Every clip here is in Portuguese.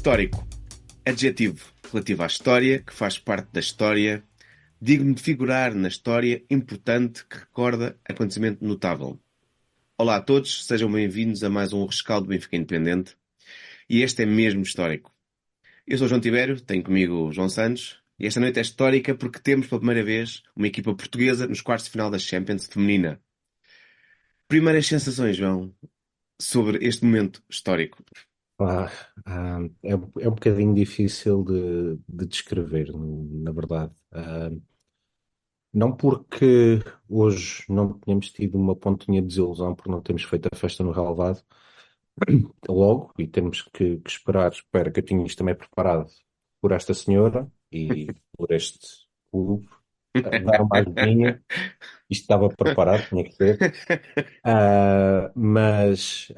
Histórico. Adjetivo relativo à história, que faz parte da história, digno de figurar na história, importante, que recorda acontecimento notável. Olá a todos, sejam bem-vindos a mais um rescaldo Benfica Independente. E este é mesmo histórico. Eu sou João Tibério, tenho comigo João Santos, e esta noite é histórica porque temos pela primeira vez uma equipa portuguesa nos quartos de final da Champions feminina. Primeiras sensações, João, sobre este momento histórico. Ah, ah, é, é um bocadinho difícil de, de descrever, na verdade. Ah, não porque hoje não tenhamos tido uma pontinha de desilusão por não termos feito a festa no relevado, logo, e temos que, que esperar, espero que eu tenha isto também preparado por esta senhora e por este clube, dar uma ajudinha. Isto estava preparado, tinha que ser. Uh, mas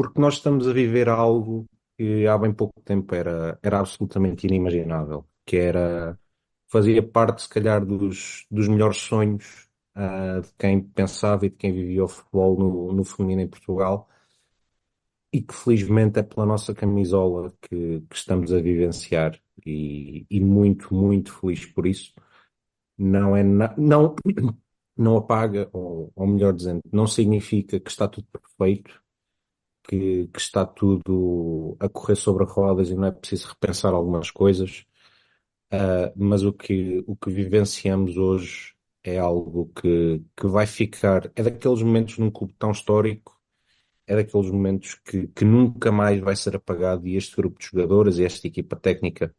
porque nós estamos a viver algo que há bem pouco tempo era, era absolutamente inimaginável, que era fazia parte, se calhar, dos, dos melhores sonhos uh, de quem pensava e de quem vivia o futebol no, no feminino em Portugal. E que felizmente é pela nossa camisola que, que estamos a vivenciar. E, e, muito, muito feliz por isso. Não é na, não, não apaga, ou, ou melhor dizendo, não significa que está tudo perfeito, que, que, está tudo a correr sobre rodas e não é preciso repensar algumas coisas. Uh, mas o que, o que vivenciamos hoje é algo que, que vai ficar. É daqueles momentos num clube tão histórico, é daqueles momentos que, que nunca mais vai ser apagado e este grupo de jogadoras e esta equipa técnica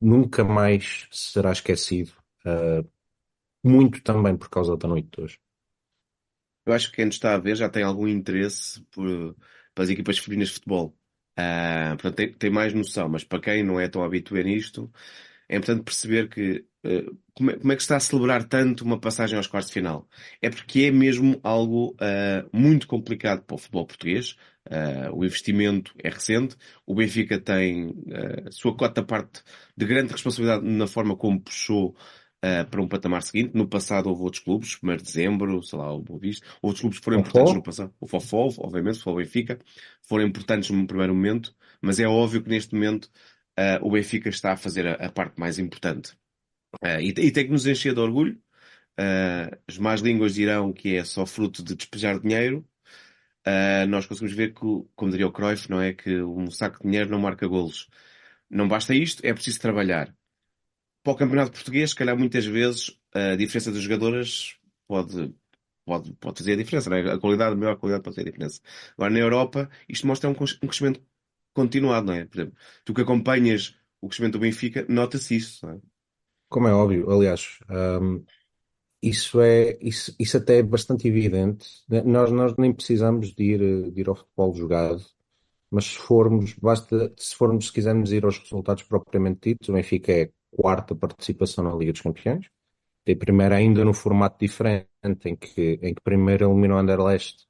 nunca mais será esquecido. Uh, muito também por causa da noite de hoje. Eu acho que quem nos está a ver já tem algum interesse por, para as equipas femininas de futebol. Uh, portanto, tem, tem, mais noção, mas para quem não é tão habituado nisto, é importante perceber que uh, como, é, como, é, que está a celebrar tanto uma passagem aos quartos de final. É porque é mesmo algo uh, muito complicado para o futebol português. o investimento é recente, o Benfica tem a sua cota parte de grande responsabilidade na forma como puxou uh, para um patamar seguinte. No passado houve outros clubes, 1 de dezembro, sei lá, o Boa Vista. Outros clubes foram Fofó. importantes no passado. O Fofó, obviamente, o Fofó Benfica, foram importantes no primeiro momento, mas é óbvio que neste momento uh, o Benfica está a fazer a, a parte mais importante. Uh, e, e, tem que nos encher de orgulho. as más línguas dirão que é só fruto de despejar dinheiro. nós conseguimos ver que, como diria o Cruyff, não é que um saco de dinheiro não marca golos. Não basta isto, é preciso trabalhar para o campeonato português, se calhar muitas vezes a diferença das jogadoras pode, pode, pode fazer a diferença, né? a qualidade, a maior qualidade pode fazer a diferença. Agora na Europa, isto mostra um, um crescimento continuado, não é? Por exemplo, tu que acompanhas o crescimento do Benfica, nota-se isso, não é? Como é óbvio, aliás, um, isso é isso, isso até é bastante evidente. Nós, nós nem precisamos de ir, de ir ao futebol jogado, mas se formos, basta, se formos, se quisermos ir aos resultados propriamente ditos, o Benfica é quarta participação na Liga dos Campeões. Tem primeiro ainda no formato diferente, em que, em que primeiro eliminou o Anderlecht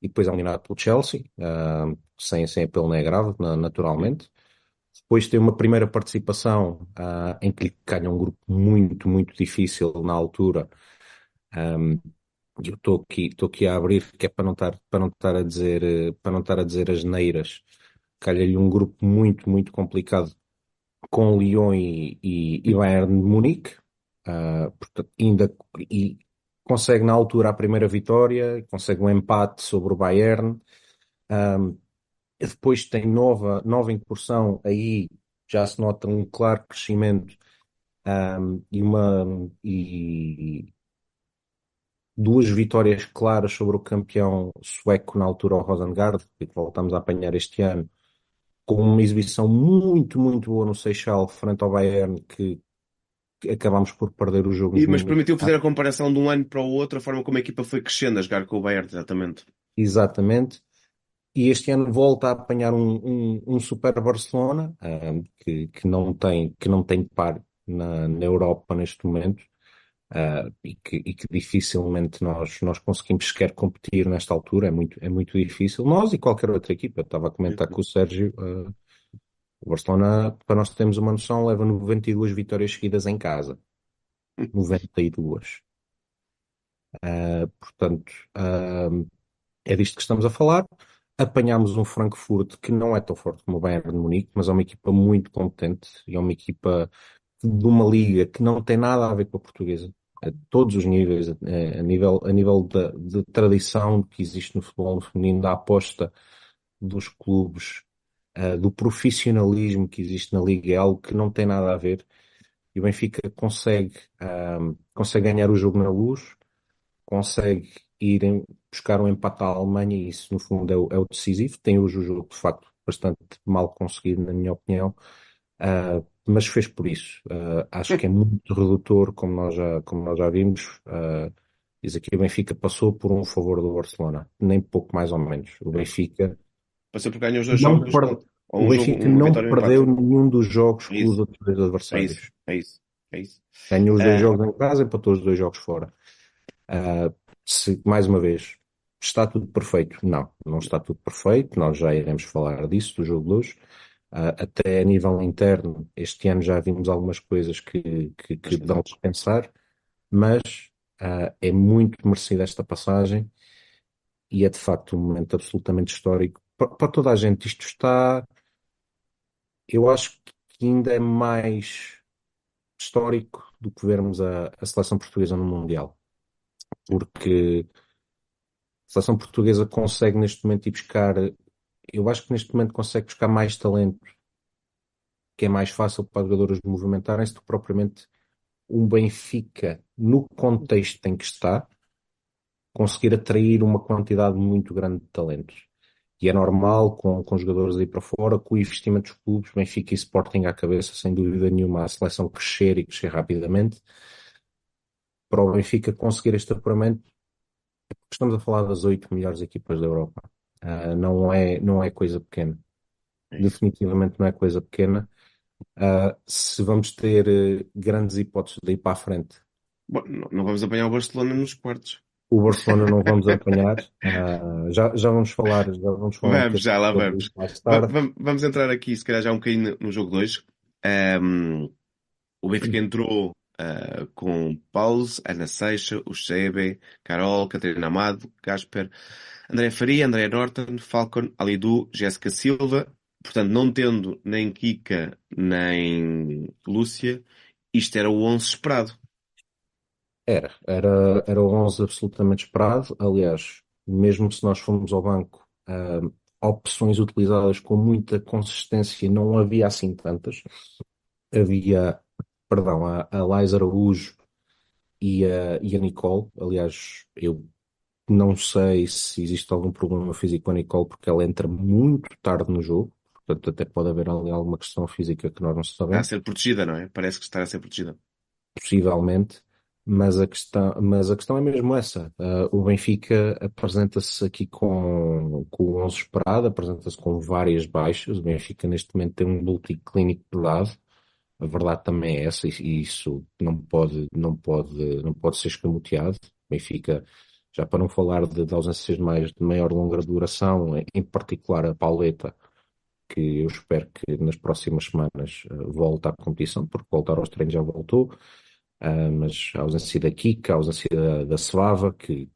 e depois eliminado pelo Chelsea, uh, sem, sem apelo nem agravo, naturalmente. Depois tem uma primeira participação uh, em que ganha um grupo muito, muito difícil na altura. Um, eu estou aqui, estou aqui a abrir, que é para não estar, para não estar a dizer, para não estar a dizer as neiras. Calha-lhe um grupo muito, muito complicado com Lyon e, e, e Bayern de Munique, uh, portanto, ainda e consegue na altura a primeira vitória, consegue um empate sobre o Bayern, um, depois tem nova, nova incursão, aí já se nota um claro crescimento um, e uma e duas vitórias claras sobre o campeão sueco na altura, o Rosengard, que voltamos a apanhar este ano, com uma exibição muito, muito boa no Seixal frente ao Bayern, que, acabámos por perder o jogo. E, mas permitiu fazer a comparação de um ano para o outro, a forma como a equipa foi crescendo a jogar com o Bayern, exatamente. Exatamente. E este ano volta a apanhar um, um, um super Barcelona, um, que, que, não tem, que não tem par na, na Europa neste momento uh, e, que, e, que, dificilmente nós, nós conseguimos sequer competir nesta altura, é muito, é muito difícil. Nós e qualquer outra equipa, Eu estava a comentar com o Sérgio, uh, o Barcelona, para nós termos uma noção, leva 92 vitórias seguidas em casa. 92. Uh, portanto, é disto que estamos a falar. apanhámos um Frankfurt que não é tão forte como o Bayern de Munique, mas é uma equipa muito competente e é uma equipa de uma liga que não tem nada a ver com a portuguesa, a todos os níveis, a, nível, a nível da, de tradição que existe no futebol feminino, da aposta dos clubes, uh, do profissionalismo que existe na liga, é algo que não tem nada a ver. E o Benfica consegue, uh, consegue ganhar o jogo na luz, consegue ir em, buscar um empate à Alemanha e isso no fundo é o, é o decisivo. Tem hoje o jogo de facto bastante mal conseguido, na minha opinião, uh, mas fez por isso. Uh, acho que é muito redutor, como nós já, como nós já vimos. Uh, diz aqui o Benfica passou por um favor do Barcelona, nem pouco mais ou menos. O Benfica passou por ganhar os dois jogos. Per... o Benfica jogo, não perdeu nenhum dos jogos é com os outros dois adversários. É isso, é isso. É isso. Ganhou os dois jogos em casa, empatou os dois jogos fora. Uh, se, mais uma vez, está tudo perfeito? Não, não está tudo perfeito. Nós já iremos falar disso, do jogo de hoje. Uh, até a nível interno, este ano já vimos algumas coisas que, que, que dão a pensar, mas uh, é muito merecida esta passagem e é de facto um momento absolutamente histórico para, para toda a gente. Isto está, eu acho que ainda é mais histórico do que vermos a, a seleção portuguesa no Mundial porque a seleção portuguesa consegue neste momento ir buscar, eu acho que neste momento consegue buscar mais talento, que é mais fácil para os jogadores movimentarem-se do que propriamente um Benfica, no contexto em que está, conseguir atrair uma quantidade muito grande de talentos. E é normal, com, com jogadores aí para fora, com o investimento dos clubes, Benfica e Sporting à cabeça, sem dúvida nenhuma, a seleção crescer e crescer rapidamente para o Benfica conseguir este apuramento, estamos a falar das oito melhores equipas da Europa. Uh, não, é, não é coisa pequena. É Definitivamente não é coisa pequena. Uh, se vamos ter uh, grandes hipóteses de ir para a frente. Bom, não vamos apanhar o Barcelona nos quartos. O Barcelona não vamos apanhar. já, já vamos falar. Já vamos, falar vamos já lá vamos. Vamos, vamos entrar aqui, se calhar, já um bocadinho no jogo 2. Um, o Benfica entrou uh, com Paulo, Ana Seixa, o Sebe, Carol, Catarina Amado, Gasper, André Faria, André Norton, Falcon, Alidu, Jéssica Silva. Portanto, não tendo nem Kika nem Lúcia, isto era o 11 esperado. Era, era, era o 11 absolutamente esperado. Aliás, mesmo se nós formos ao banco, uh, opções utilizadas com muita consistência não havia assim tantas. Havia perdão, a, a Liza Araújo e a, e a Nicole. Aliás, eu não sei se existe algum problema físico com a Nicole, porque ela entra muito tarde no jogo. Portanto, até pode haver ali alguma questão física que nós não sabemos. Está a ser protegida, não é? Parece que está a ser protegida. Possivelmente. Mas a questão, mas a questão é mesmo essa. Uh, o Benfica apresenta-se aqui com, com o 11 esperado, apresenta-se com várias baixas. O Benfica neste momento tem um multiclínico pelado. A verdade também é essa, e isso não pode, não pode, não pode ser escamoteado. Benfica, já para não falar de, de ausências de, mais, de maior longa duração, em particular a Pauleta, que eu espero que nas próximas semanas uh, volte à competição, porque voltar aos treinos já voltou, uh, mas a ausência da Kika, a ausência da, da Svava, que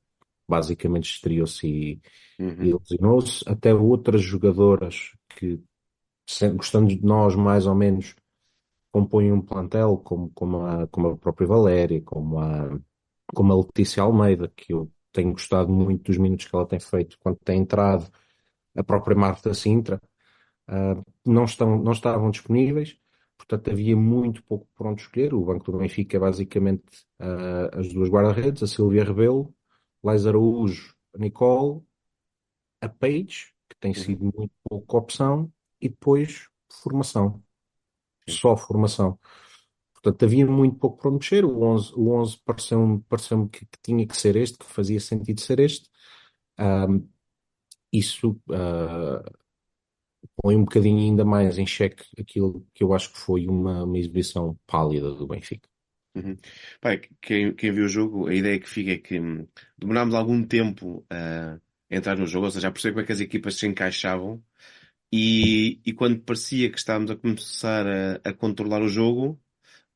basicamente estreou-se e, uhum. e lesionou-se, até outras jogadoras que, gostando de nós mais ou menos, compõem um plantel como, como, a, como a própria Valéria, como a, como a Letícia Almeida, que eu tenho gostado muito dos minutos que ela tem feito quando tem entrado, a própria Marta Sintra, uh, não, estão, não estavam disponíveis, portanto havia muito pouco por onde escolher. O Banco do Benfica é basicamente uh, as duas guarda-redes, a Silvia Rebelo, Lais Araújo, a Nicole, a Page, que tem uhum. sido muito pouca opção, e depois formação só formação. Portanto, havia muito pouco para mexer. O 11, o 11 pareceu-me pareceu que, que, tinha que ser este, que fazia sentido ser este. Um, isso uh, põe um bocadinho ainda mais em xeque aquilo que eu acho que foi uma, uma exibição pálida do Benfica. Uhum. Pai, quem, quem viu o jogo, a ideia que fica é que hum, demorámos algum tempo a entrar no jogo, ou seja, a perceber como é que as equipas se encaixavam e, e quando parecia que estávamos a começar a, a controlar o jogo,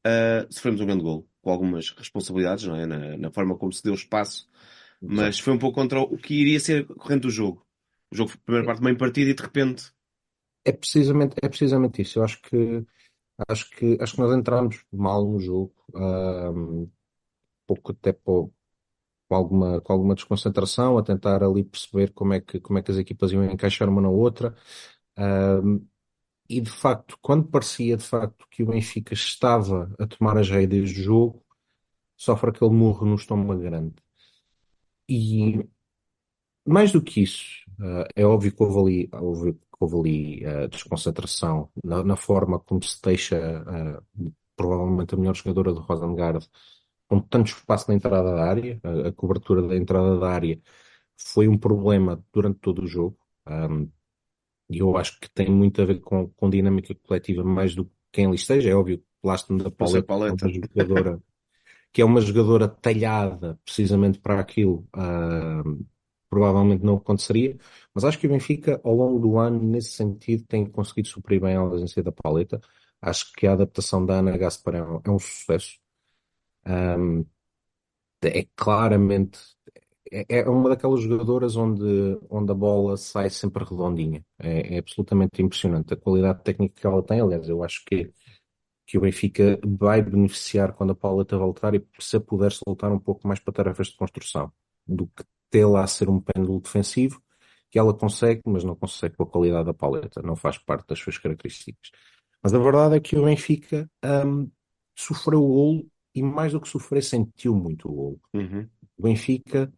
uh, sofremos um grande gol, com algumas responsabilidades, não é? Na, na forma como se deu o espaço, mas foi um pouco contra o que iria ser corrente do jogo. O jogo, a primeira parte, meio partido e de repente. É precisamente, é precisamente isso. Eu acho que, acho que, acho que nós entramos mal no jogo, um, pouco até com alguma, com alguma desconcentração, a tentar ali perceber como é que, como é que as equipas iam encaixar uma na outra. E de facto, quando parecia de facto que o Benfica estava a tomar as rédeas do jogo, sofre aquele murro no estômago grande. E mais do que isso, uh, é óbvio que houve ali, houve, houve ali uh, desconcentração na, na, forma como se deixa uh, provavelmente a melhor jogadora do Rosengard com tanto espaço na entrada da área, a, a, cobertura da entrada da área foi um problema durante todo o jogo. Um, eu acho que tem muito a ver com, com dinâmica coletiva mais do que quem ali esteja. É óbvio que Lastman da Pauleta. É uma jogadora que é uma jogadora talhada precisamente para aquilo, uh, provavelmente não aconteceria, mas acho que o Benfica, ao longo do ano, nesse sentido, tem conseguido suprir bem a ausência da Pauleta. Acho que a adaptação da Ana Gasparão é um sucesso. Um, é claramente é, é uma daquelas jogadoras onde, onde a bola sai sempre redondinha. É, é, absolutamente impressionante a qualidade técnica que ela tem. Aliás, eu acho que, que o Benfica vai beneficiar quando a Paula te voltar e se a puder soltar um pouco mais para tarefas de construção do que tê-la a ser um pêndulo defensivo que ela consegue, mas não consegue com a qualidade da paleta, não faz parte das suas características. Mas a verdade é que o Benfica um, sofreu o golo e mais do que sofrer, sentiu muito o golo. Uhum. O Benfica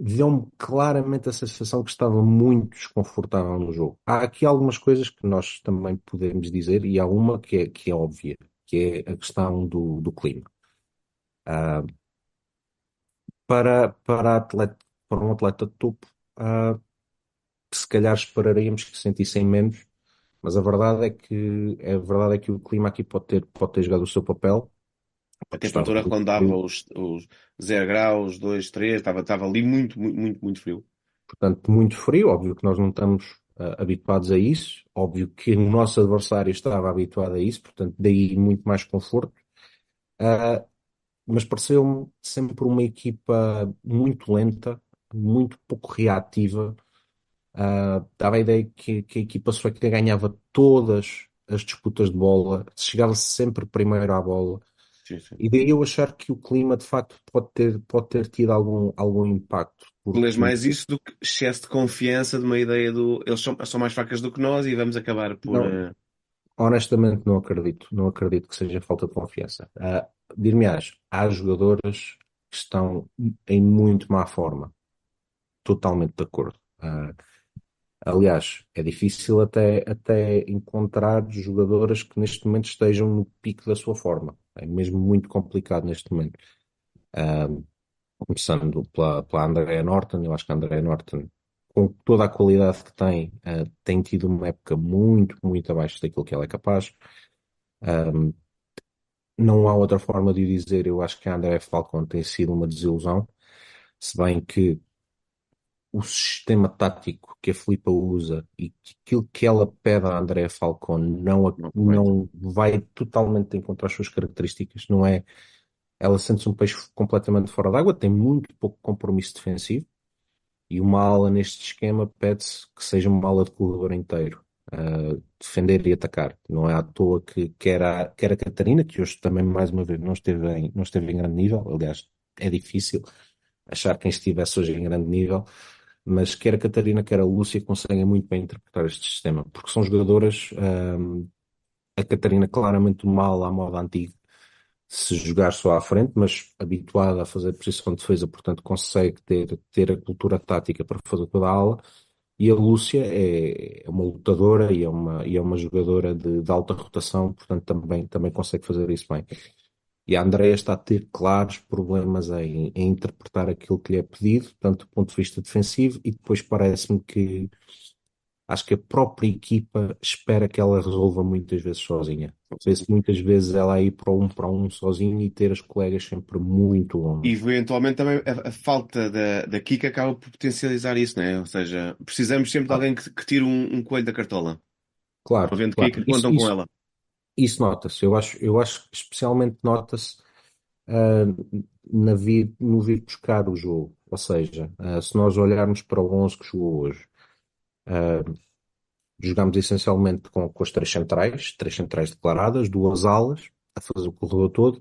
deu-me claramente a sensação que estava muito desconfortável no jogo. Há aqui algumas coisas que nós também podemos dizer, e há uma que é, que é óbvia, que é a questão do, do clima. Uh, para, para, atleta, para um atleta de topo, uh, se calhar esperaríamos que sentissem menos, mas a verdade é que a verdade é que o clima aqui pode ter, pode ter jogado o seu papel a temperatura rondava os, os 0 graus, 2, 3, estava, estava ali muito, muito, muito, muito frio. Portanto, muito frio, óbvio que nós não estamos uh, habituados a isso, óbvio que o nosso adversário estava habituado a isso, portanto, daí muito mais conforto. Uh, mas pareceu-me sempre uma equipa muito lenta, muito pouco reativa. Uh, dava a ideia que, que a equipa sueca ganhava todas as disputas de bola, chegava sempre primeiro à bola. Sim, sim. E daí eu achar que o clima de facto pode ter, pode ter tido algum, algum impacto. Porque... Lês mais isso do que excesso de confiança de uma ideia do eles são, são mais fracas do que nós e vamos acabar por. Não, uh... Honestamente não acredito, não acredito que seja falta de confiança. Uh, Dir-me-ás, há jogadoras que estão em muito má forma. Totalmente de acordo. Uh, Aliás, é difícil até, até encontrar jogadoras que neste momento estejam no pico da sua forma. É mesmo muito complicado neste momento. Um, começando pela, pela Andrea Norton, eu acho que a Andrea Norton, com toda a qualidade que tem, uh, tem tido uma época muito, muito abaixo daquilo que ela é capaz. Um, não há outra forma de o dizer, eu acho que a Andrea Falcon tem sido uma desilusão, se bem que o sistema tático que a Filipa usa e aquilo que ela pede a Andrea Falcon não, não vai totalmente encontrar as suas características, não é? Ela sente-se um peixe completamente fora d'água, tem muito pouco compromisso defensivo e uma ala neste esquema pede-se que seja uma ala de corredor inteiro, uh, defender e atacar. Não é à toa que quer a, quer a Catarina, que hoje também mais uma vez não esteve em, não esteve em grande nível, aliás é difícil achar quem estivesse hoje em grande nível, mas quer a Catarina, quer a Lúcia conseguem muito bem interpretar este sistema, porque são jogadoras, um, a Catarina claramente mal à moda antiga, se jogar só à frente, mas habituada a fazer posição de defesa, portanto consegue ter, ter a cultura tática para fazer toda a ala, e a Lúcia é, é uma lutadora e é uma, e é uma jogadora de, de alta rotação, portanto também, também consegue fazer isso bem. E a Andrea está a ter claros problemas em, em, interpretar aquilo que lhe é pedido, tanto do ponto de vista defensivo, e depois parece-me que acho que a própria equipa espera que ela resolva muitas vezes sozinha. Vê-se muitas vezes ela aí para um para um sozinho e ter as colegas sempre muito longe. E eventualmente também a, a, falta da, da Kika acaba por potencializar isso, não é? Ou seja, precisamos sempre de alguém que, que tire um, um coelho da cartola. Claro. Havendo claro. Kika, contam isso, com ela. Isso nota-se, eu acho, eu acho que especialmente nota-se uh, na vir, no vir buscar o jogo. Ou seja, uh, se nós olharmos para o 11 que jogou hoje, Uh, jogámos essencialmente com, com as três centrais, três centrais declaradas, duas alas, a fazer o corredor todo,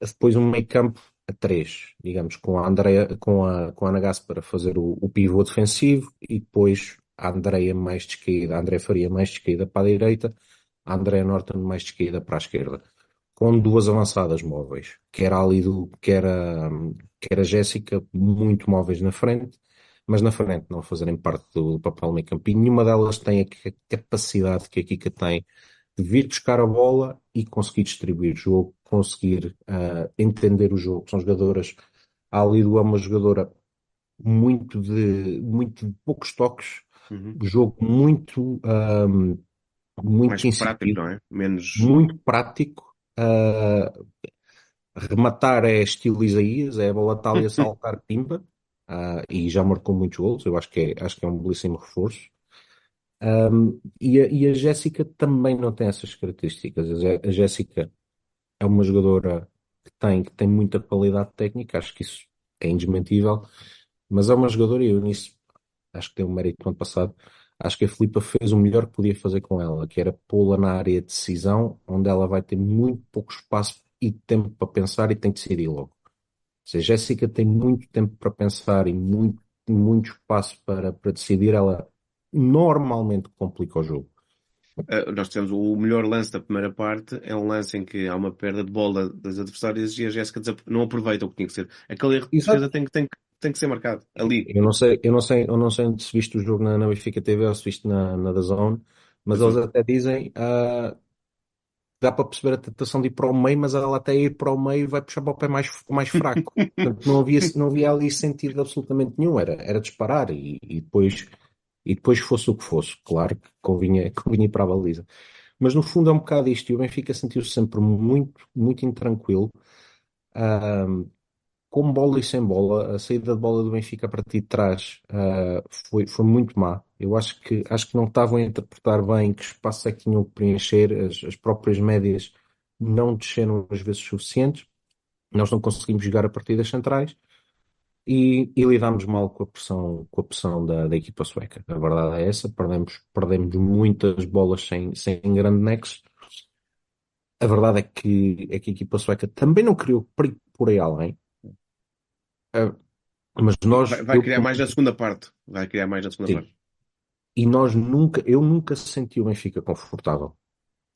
depois um meio campo a três, digamos, com a Andrea, com a, com a Ana Gaspar fazer o, o pivô defensivo e depois a Andrea mais descaída, a Andrea Faria mais descaída para a direita, a Andrea Norton mais descaída para a esquerda, com duas avançadas móveis, que era ali do, que era, que era Jéssica, muito móveis na frente, mas na frente não fazerem parte do, do papel meio campo. E nenhuma delas tem a capacidade que a Kika tem de vir buscar a bola e conseguir distribuir o jogo, conseguir uh, entender o jogo. São jogadoras, a Lido é uma jogadora muito de, muito de poucos toques, uhum. jogo muito, um, muito Mais prático, não é? Menos... Muito prático. Uh, rematar é estilo Isaías, é a bola tal e a saltar pimba, uh, e já marcou muitos gols, eu acho que é, acho que é um belíssimo reforço. Um, e a, e a Jéssica também não tem essas características. A Jéssica é uma jogadora que tem, que tem muita qualidade técnica, acho que isso é indesmentível, mas é uma jogadora, e eu nisso acho que tem um mérito do ano passado, acho que a Filipa fez o melhor que podia fazer com ela, que era pô-la na área de decisão, onde ela vai ter muito pouco espaço e tempo para pensar e tem que decidir logo. Seja, a Jéssica tem muito tempo para pensar e muito, muito espaço para, para decidir, ela normalmente complica o jogo. Uh, nós temos o melhor lance da primeira parte, é um lance em que há uma perda de bola das adversárias e a Jéssica não aproveita o que tinha que ser. Aquele erro de defesa tem que, tem, tem que ser marcado ali. Eu não sei, eu não sei, eu não sei se viste o jogo na, na Benfica TV ou se viste na, na da Zone, mas eles até dizem uh, dá para perceber a tentação de ir para o meio, mas ela até ir para o meio vai puxar para o pé mais, mais fraco. Portanto, não havia, não havia ali sentido absolutamente nenhum, era, era disparar e, e depois e depois fosse o que fosse, claro que convinha, convinha ir para a baliza. Mas no fundo é um bocado isto, e o Benfica sentiu-se sempre muito, muito intranquilo, um, com bola e sem bola. A saída de bola do Benfica a partir de trás uh, foi, foi muito má. Eu acho que, acho que não estavam a interpretar bem que espaço é que tinham que preencher, as, as próprias médias não desceram às vezes suficientes. Nós não conseguimos jogar a partir das centrais e, e lidámos mal com a pressão, com a pressão da, da equipa sueca. A verdade é essa, perdemos, perdemos muitas bolas sem, sem grande nexo. A verdade é que, é que a equipa sueca também não criou perigo por aí além. Uh, mas nós. Vai, vai criar eu, mais na segunda parte. Vai criar mais na segunda sim. parte. E nós nunca, eu nunca senti o Benfica confortável.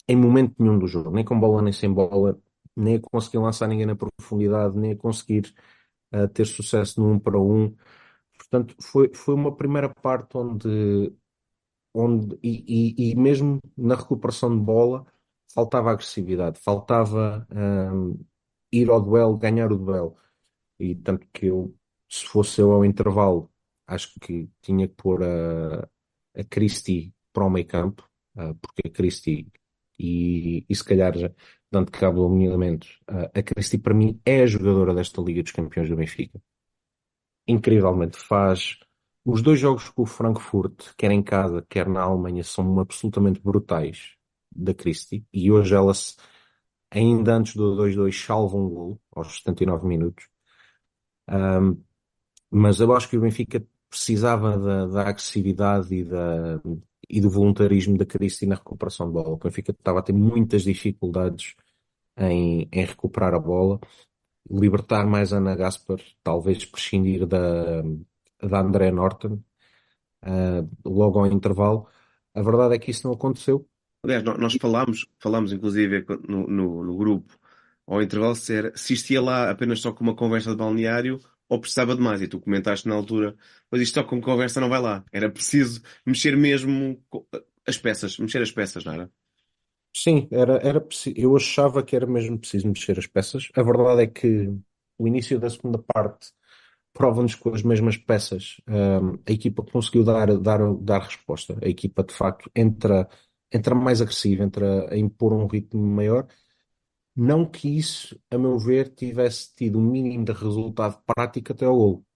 Em momento nenhum do jogo. Nem com bola, nem sem bola. Nem a conseguir lançar ninguém na profundidade, nem a conseguir a ter sucesso no um para um. Portanto, foi, foi uma primeira parte onde, onde e, e, e mesmo na recuperação de bola, faltava agressividade, faltava um, ir ao duelo, ganhar o duelo. E tanto que eu, se fosse eu ao intervalo, acho que tinha que pôr a, a Christie para o meio campo, porque a Christie e, e se calhar dando cabo do alinhamento, a Cristi para mim é a jogadora desta Liga dos Campeões do Benfica. Incrivelmente faz. Os dois jogos com o Frankfurt, quer em casa, quer na Alemanha, são absolutamente brutais da Cristi. E hoje ela, ainda antes do 2-2, salva um gol aos 79 minutos. Um, mas eu acho que o Benfica precisava da, da agressividade e da, e do voluntarismo da Cristi na recuperação de bola. O Benfica estava a ter muitas dificuldades em, em recuperar a bola, libertar mais Ana Gaspar, talvez prescindir da, da André Norton uh, logo ao intervalo. A verdade é que isso não aconteceu. Aliás, nós falámos, falámos inclusive no, no, no grupo, ao intervalo, se, se isto ia lá apenas só com uma conversa de balneário ou precisava de mais. E tu comentaste na altura, pois isto só com conversa não vai lá. Era preciso mexer mesmo as peças, mexer as peças, não era? Sim, era, era eu achava que era mesmo preciso mexer as peças. A verdade é que o início da segunda parte prova-nos com as mesmas peças. Um, a equipa conseguiu dar, dar, dar resposta. A equipa, de facto, entra, entra mais agressiva, entra a impor um ritmo maior não que isso, a meu ver, tivesse tido um mínimo de resultado prático até ao golo.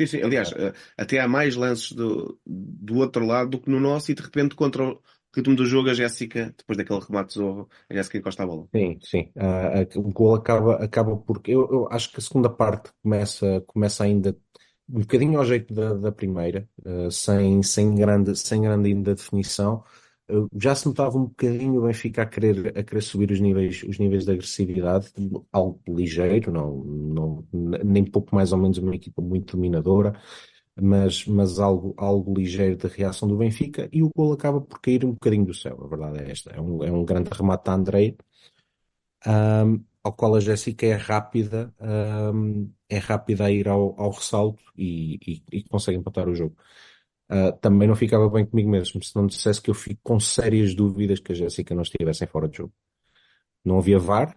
Sim, sim. Aliás, eh, até há mais lances do, do outro lado do que no nosso e de repente contra o ritmo do jogo a Jéssica, depois daquele remate zorro, a Jéssica encosta a bola. Sim, sim. Uh, o gol acaba, acaba porque eu, eu, acho que a segunda parte começa, começa ainda um bocadinho ao jeito da, da primeira, uh, sem, sem grande, sem grande ainda definição. Já se notava um bocadinho o Benfica a querer, a querer subir os níveis, os níveis de agressividade, algo ligeiro, não, não, nem pouco mais ou menos uma equipa muito dominadora, mas, mas algo, algo ligeiro de reação do Benfica e o gol acaba por cair um bocadinho do céu, a verdade é esta. É um, é um grande remate da Andrei, um, ao qual a Jéssica é rápida, um, é rápida a ir ao, ao ressalto e, e, e, consegue empatar o jogo. Uh, também não ficava bem comigo mesmo se não dissesse que eu fico com sérias dúvidas que a Jéssica não estivessem fora de jogo. Não havia VAR,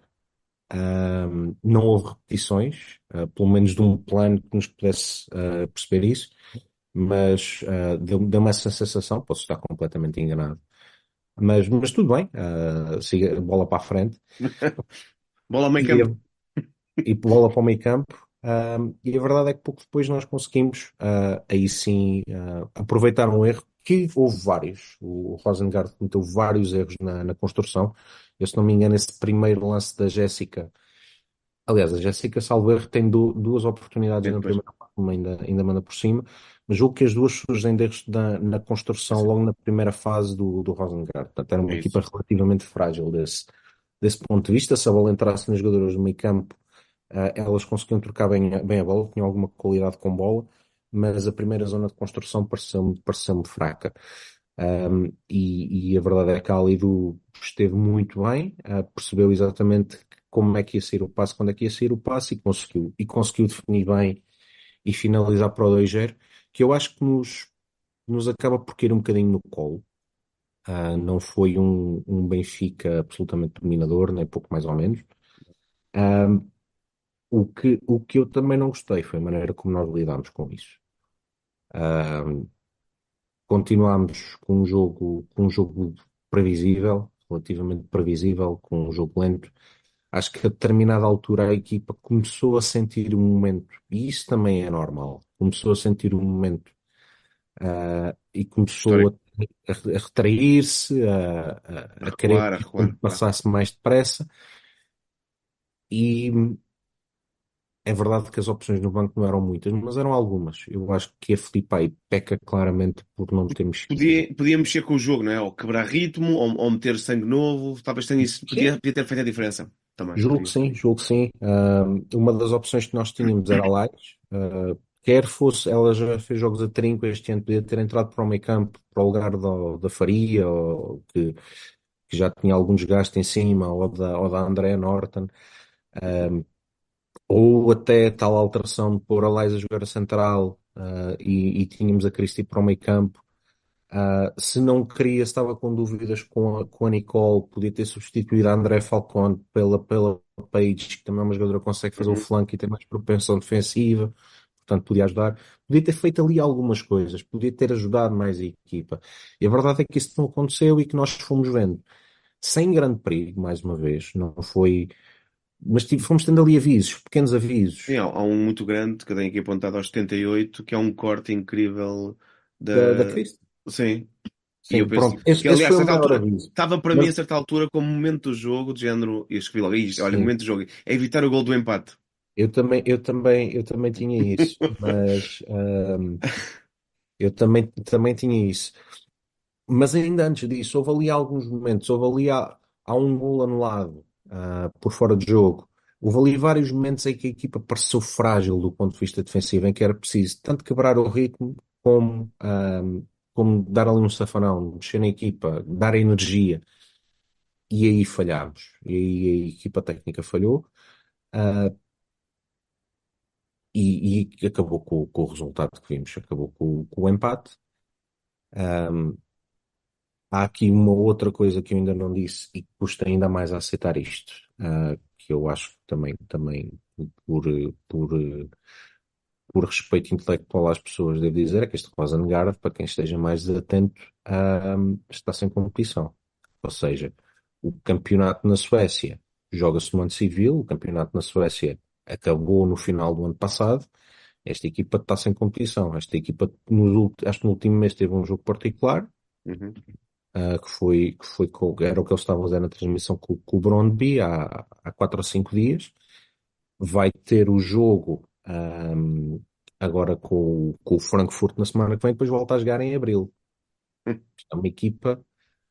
um, não houve repetições, uh, pelo menos de um plano que nos pudesse uh, perceber isso, mas deu-me deu essa sensação, posso estar completamente enganado. Mas, mas tudo bem, siga, bola para a frente. bola ao meio campo. E, e bola para o meio campo. Um, e a verdade é que pouco depois nós conseguimos, uh, aí sim, uh, aproveitar um erro que houve vários. O Rosengard cometeu vários erros na, na, construção. Eu, se não me engano, esse primeiro lance da Jéssica. Aliás, a Jéssica, salvo erro, tem du duas oportunidades na primeira parte, uma ainda, ainda manda por cima, mas julgo que as duas surgem de erros na, na construção sim. logo na primeira fase do, do Rosengard. Portanto, era uma é equipa relativamente frágil desse, desse ponto de vista. Se a bola entrasse nos jogadores do meio campo, Uh, elas conseguiam trocar bem, bem a bola, tinham alguma qualidade com bola, mas a primeira zona de construção pareceu-me pareceu fraca. Um, e, e, a verdade é que a Alidu esteve muito bem, uh, percebeu exatamente como é que ia sair o passe, quando é que ia sair o passe e conseguiu. E conseguiu definir bem e finalizar para o 2-0, que eu acho que nos, nos acaba por cair um bocadinho no colo. Uh, não foi um, um Benfica absolutamente dominador, nem pouco mais ou menos. O que, o que eu também não gostei foi a maneira como nós lidámos com isso. Um, continuámos com um jogo, com um jogo previsível, relativamente previsível, com um jogo lento. Acho que a determinada altura a equipa começou a sentir um momento, e isso também é normal, começou a sentir um momento uh, e começou a, a, retrair-se, a, a, a, querer que passasse mais depressa. E é verdade que as opções no banco não eram muitas, mas eram algumas. Eu acho que a Felipe aí peca claramente por não ter mexido. Podia, podia mexer com o jogo, não é? Ou quebrar ritmo, ou, ou meter sangue novo. Talvez tenha isso. Podia, podia ter feito a diferença. Também. Julgo que sim, julgo que sim. Uh, uma das opções que nós tínhamos era a Light. Uh, quer fosse, ela já fez jogos a trinco este ano, podia ter entrado para o meio campo, para o lugar da, da Faria, ou que, que já tinha algum desgaste em cima, ou da, ou da Andrea Norton. Um, ou até tal alteração de pôr a Liza a jogar a central uh, e, e, tínhamos a Cristi para o meio campo. Uh, se não queria, estava com dúvidas com a, com a Nicole, podia ter substituído a André Falcone pela, pela Page, que também é uma jogadora que consegue fazer uhum. o flanco e tem mais propensão defensiva, portanto podia ajudar. Podia ter feito ali algumas coisas, podia ter ajudado mais a equipa. E a verdade é que isso não aconteceu e que nós fomos vendo. Sem grande perigo, mais uma vez, não foi mas tipo, fomos tendo ali avisos, pequenos avisos. Sim, há, há um muito grande que tem aqui apontado aos 78, que é um corte incrível da, da, da Cristo. Sim. Sim, e pronto. Esse, que, aliás, altura, estava para mas... mim a certa altura como momento do jogo, de género, e escrevi logo, isto, olha, momento do jogo, é evitar o gol do empate. Eu também, eu também, eu também tinha isso, mas um, eu também, também tinha isso. Mas ainda antes disso, houve ali alguns momentos, houve ali há, há um gol anulado uh, por fora de jogo. Houve ali vários momentos em que a equipa pareceu frágil do ponto de vista defensivo, em que era preciso tanto quebrar o ritmo como, um, como dar ali um safanão, mexer na equipa, dar energia. E aí falhámos. E aí a equipa técnica falhou. Uh, e, e, acabou com, com, o resultado que vimos, acabou com, com o empate. Um, Há aqui uma outra coisa que eu ainda não disse e que custa ainda mais a aceitar isto, uh, que eu acho também, também por, por, por respeito intelectual às pessoas, devo dizer, é que este Rosengard, para quem esteja mais atento, uh, está sem competição. Ou seja, o campeonato na Suécia joga-se no ano civil, o campeonato na Suécia acabou no final do ano passado, esta equipa está sem competição. Esta equipa, nos, acho que no último mês teve um jogo particular, uhum uh, que foi, que foi com, era o que eles estavam a fazer na transmissão com, com o Brondby há, há 4 ou 5 dias. Vai ter o jogo um, agora com, o- com o Frankfurt na semana que vem, depois volta a jogar em abril. Hum. É uma equipa,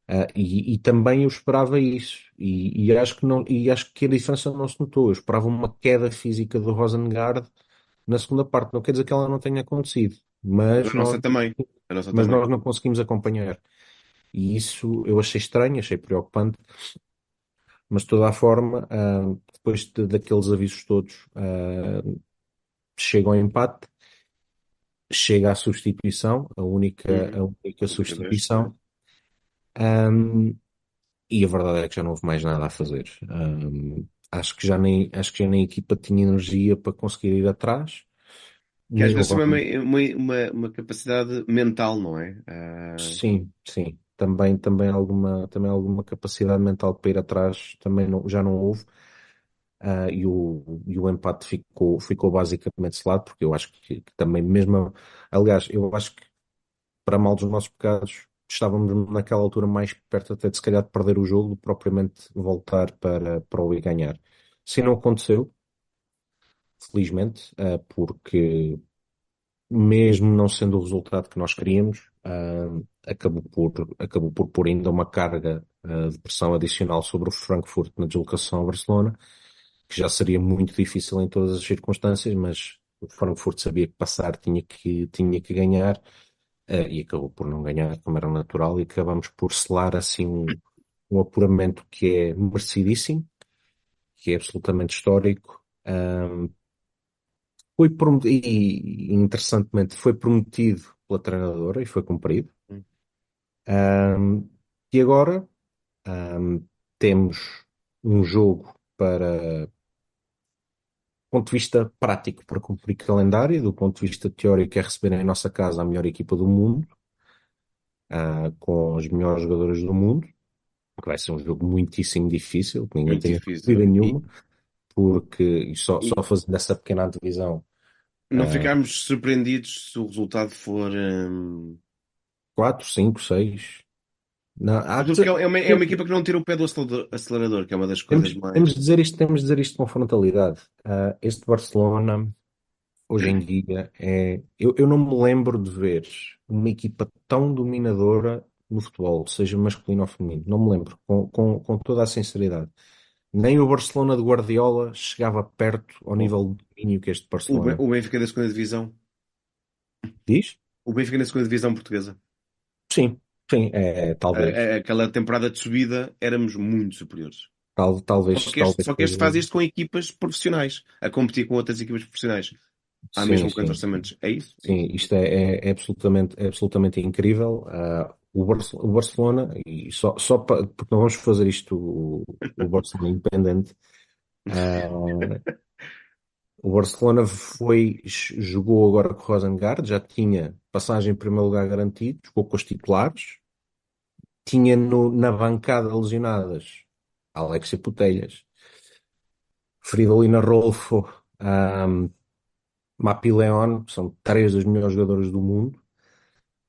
ah, e, e também eu esperava isso. E, e acho que não, e acho que a diferença não se notou. Eu esperava uma queda física do Rosengard na segunda parte. Não quer dizer que ela não tenha acontecido, mas A nós, nossa também. A nossa mas também. nós não conseguimos acompanhar. E isso eu achei estranho, achei preocupante. Mas de toda a forma, ah, depois de- daqueles avisos todos, ah, chega ao empate, chega à substituição, a única, Uhum. a única substituição, ahm, e a verdade é que já não houve mais nada a fazer. Ahm, acho que já nem, acho que já nem a equipa tinha energia para conseguir ir atrás, Que às vezes é uma, uma, uma, capacidade mental, não é? Ah, Sim, sim. Também, também alguma, também alguma capacidade mental para ir atrás também não, já não houve. Ah, e o, e o empate ficou, ficou basicamente selado, porque eu acho que, que também mesmo, aliás, eu acho que para mal dos nossos pecados, estávamos naquela altura mais perto até de se calhar de perder o jogo propriamente voltar para, para o ir ganhar. Se não aconteceu, felizmente, ah, porque mesmo não sendo o resultado que nós queríamos, ah, acabou por, acabou por pôr ainda uma carga, ah, de pressão adicional sobre o Frankfurt na deslocação a Barcelona, que já seria muito difícil em todas as circunstâncias, mas o Frankfurt sabia que passar tinha que, tinha que ganhar, ah, e acabou por não ganhar, como era natural, e acabamos por selar assim um, um apuramento que é merecidíssimo, que é absolutamente histórico. Ah, foi prometido, e interessantemente foi prometido pela treinadora e foi cumprido. Ahm, e agora ahm, temos um jogo para, do ponto de vista prático, para cumprir calendário, do ponto de vista teórico, é receber em nossa casa a melhor equipa do mundo, ah, com os melhores jogadores do mundo, que vai ser um jogo muitíssimo difícil, que ninguém muito difícil. dúvida nenhuma, porque só, e só fazendo essa pequena divisão, não ah, ficarmos surpreendidos se o resultado for. hum, 4, 5, 6. Não, há que Porque dizer, é uma, é uma equipa que não tira o pé do acelerador, que é uma das temos, coisas mais. temos de dizer isto, temos de dizer isto com frontalidade. Ah, este Barcelona, hoje em dia, é. Eu, eu não me lembro de ver uma equipa tão dominadora no futebol, seja masculino ou feminino. Não me lembro, com, com, com toda a sinceridade. Nem o Barcelona de Guardiola chegava perto ao nível de domínio que este Barcelona o Benfica da segunda divisão. diz. O Benfica na segunda divisão portuguesa. Sim, sim, é, A- talvez. a- aquela temporada de subida éramos muito superiores. Tal, Só talvez, que este, talvez só que este faz isto com equipas profissionais, a competir com outras equipas profissionais, há Sim, mesmo sim. orçamentos. É isso? É Sim, isto é, é- é absolutamente, é absolutamente incrível. Ah, o, Barce- o Barcelona, e só, só pa- porque não vamos fazer isto o, o Barcelona independente, ah, o Barcelona foi, jogou agora com o Rosengard, já tinha passagem em primeiro lugar garantido, jogou com os titulares, tinha no- na bancada lesionadas Alexia Putellas, Fridolina Rolfo, um, Mapi León, são três dos melhores jogadores do mundo.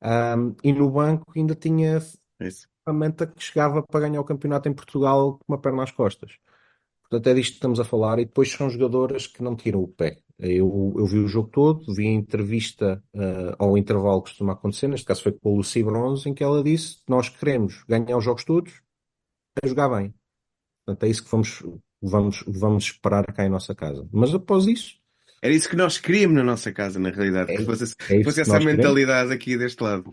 Um, e no banco ainda tinha É isso. ferramenta que chegava para ganhar o campeonato em Portugal com uma perna às costas. Portanto, é disto que estamos a falar. E depois são jogadoras que não tiram o pé. Eu, eu vi o jogo todo, vi a entrevista ah, ao intervalo que costuma acontecer, neste caso foi com a Lucy Bronze, em que ela disse: Nós queremos ganhar os jogos todos a jogar bem. Portanto, é isso que vamos, vamos, vamos esperar cá em nossa casa. Mas após isso, Era isso que nós queríamos na nossa casa, na realidade, é, que fosse, é que fosse que essa nós queremos. mentalidade aqui deste lado.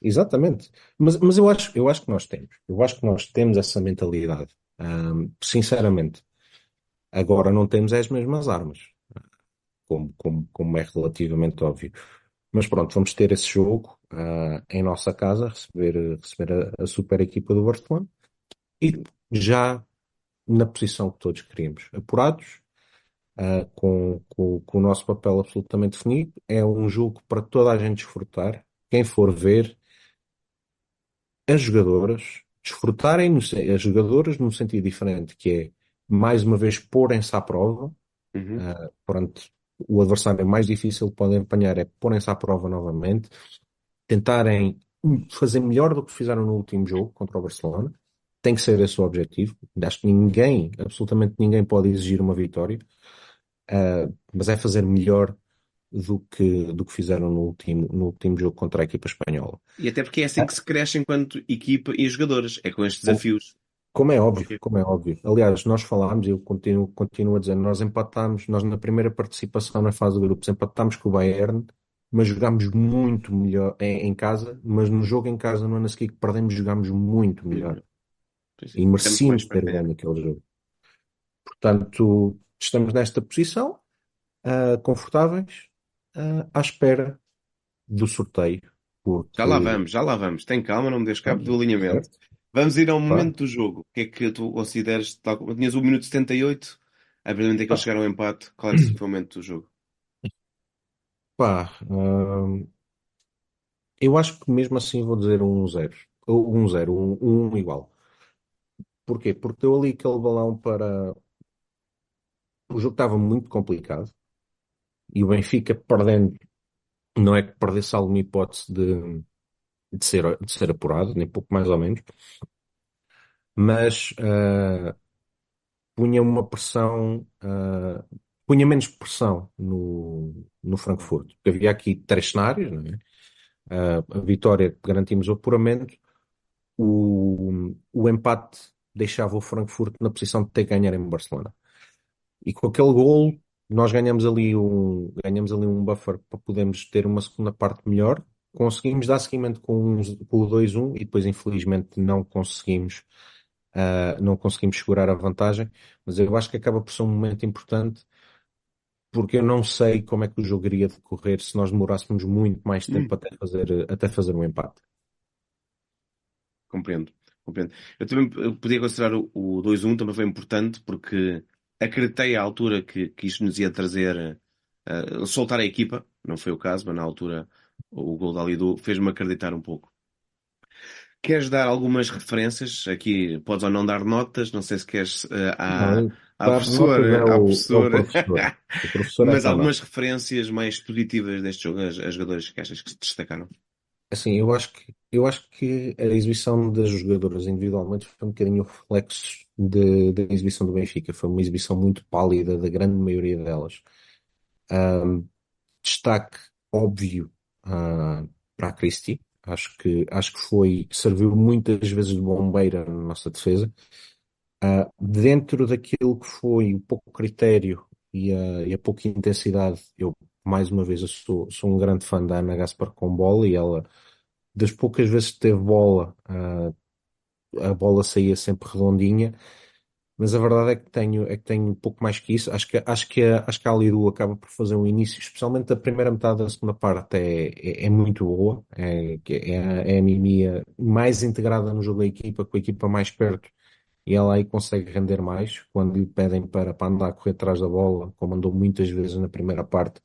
Exatamente. Mas, mas eu acho, eu acho que nós temos. Eu acho que nós temos essa mentalidade. Sinceramente. Agora não temos as mesmas armas, como, como, como é relativamente óbvio. Mas pronto, vamos ter esse jogo ah, em nossa casa, receber, receber a, a super equipa do Barcelona e já na posição que todos queríamos, apurados, ah, com, com, com o nosso papel absolutamente definido. É um jogo para toda a gente desfrutar. Quem for ver, as jogadoras desfrutarem, no as jogadoras num sentido diferente, que é mais uma vez porem-se à prova. Uhum. Pronto, o adversário mais difícil que podem apanhar é porem-se à prova novamente, tentarem fazer melhor do que fizeram no último jogo contra o Barcelona. Tem que ser esse o objetivo. Acho que ninguém, absolutamente ninguém, pode exigir uma vitória, ah, mas é fazer melhor do que, do que fizeram no último, no último jogo contra a equipa espanhola. E até porque é assim que se cresce enquanto equipa e jogadores, é com estes desafios. Como é óbvio, como é óbvio. Aliás, nós falámos, eu continuo, continuo a dizer, nós empatámos, nós na primeira participação na fase de grupos empatámos com o Bayern, mas jogámos muito melhor em, em casa, mas no jogo em casa no ano a seguir que perdemos jogámos muito melhor. É, E merecíamos ter ganho aquele jogo. Portanto, estamos nesta posição, ah, confortáveis, ah, à espera do sorteio, Já lá porque vamos, já lá vamos. Tem calma, não me deixes cabo do alinhamento. Vamos ir ao Claro. momento do jogo. O que é que tu consideras? Tal tinhas o minuto 78, a partir do momento em que eles chegaram ao empate, qual é que foi o momento do jogo? pá, ah, eu acho que mesmo assim vou dizer um 0 ou um 0 um, um igual. Porquê? Porque deu ali aquele balão para. O jogo estava muito complicado e o Benfica perdendo, não é que perdesse alguma hipótese de, de ser, de ser apurado, nem pouco mais ou menos, mas ah, punha uma pressão, ah, punha menos pressão no, no Frankfurt. Porque havia aqui três cenários, não é? Ah, a vitória garantimos o apuramento, o, o empate deixava o Frankfurt na posição de ter que ganhar em Barcelona. E com aquele gol, nós ganhamos ali um, ganhamos ali um buffer para podermos ter uma segunda parte melhor. Conseguimos dar seguimento com, com o 2-1 e depois, infelizmente, não conseguimos, ah, não conseguimos segurar a vantagem. Mas eu acho que acaba por ser um momento importante porque eu não sei como é que o jogo iria decorrer se nós demorássemos muito mais tempo até fazer, até fazer um empate. Compreendo, compreendo. Eu também eu podia considerar o, o 2-1 também foi importante porque acreditei à altura que, que isto nos ia trazer eh, soltar a equipa, não foi o caso, mas na altura o gol da Alidu fez-me acreditar um pouco. Queres dar algumas referências? Aqui podes ou não dar notas, não sei se queres eh, à, Não, à dar notas é professora, à o, é o professora, professor. O professor é mas algumas referências mais positivas deste jogo, as, as jogadores que achas que se destacaram? Assim, eu acho que, eu acho que a exibição das jogadoras individualmente foi um bocadinho reflexo da exibição do Benfica. Foi uma exibição muito pálida da grande maioria delas. Ahm, destaque óbvio, ah, para a Christie. Acho que, acho que foi, serviu muitas vezes de bombeira na nossa defesa. Ah, dentro daquilo que foi o pouco critério e a, e a pouca intensidade, eu, mais uma vez, sou, sou um grande fã da Ana Gaspar com bola e ela, das poucas vezes que teve bola, ah, a bola saía sempre redondinha, mas a verdade é que tenho, é que tenho pouco mais que isso. Acho que, acho que, a, acho que a Alidu acaba por fazer um início, especialmente a primeira metade da segunda parte, é, é, é muito boa. É, é, é a Mimi mais integrada no jogo da equipa, com a equipa mais perto, e ela aí consegue render mais quando lhe pedem para, para andar a correr atrás da bola, como andou muitas vezes na primeira parte,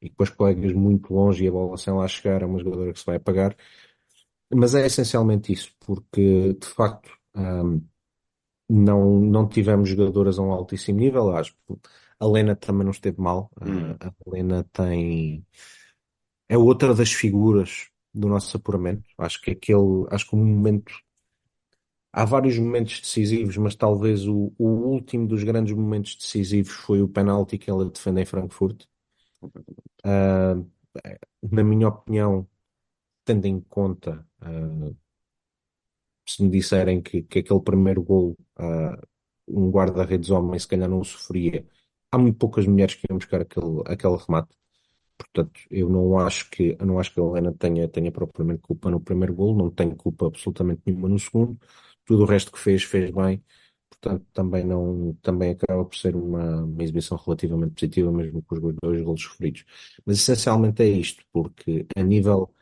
e com os colegas muito longe e a bola sem lá chegar, é uma jogadora que se vai apagar. Mas é essencialmente isso, porque de facto. hum, não, não tivemos jogadoras a um altíssimo nível. Acho que a Lena também não esteve mal. Hum. A a Lena tem. É outra das figuras do nosso apuramento. Acho que aquele. Acho que o momento. Há vários momentos decisivos, mas talvez o, o último dos grandes momentos decisivos foi o penalti que ela defende em Frankfurt. Ah, na minha opinião, tendo em conta. Ah, se me disserem que, que aquele primeiro gol, ah, um guarda-redes homem, se calhar não o sofria, há muito poucas mulheres que iam buscar aquele, aquele remate. Portanto, eu não acho que, não acho que a Helena tenha, tenha propriamente culpa no primeiro gol, não tenho culpa absolutamente nenhuma no segundo. Tudo o resto que fez, fez bem. Portanto, também não, também acaba por ser uma, uma exibição relativamente positiva, mesmo com os dois golos sofridos. Mas essencialmente é isto, porque a nível,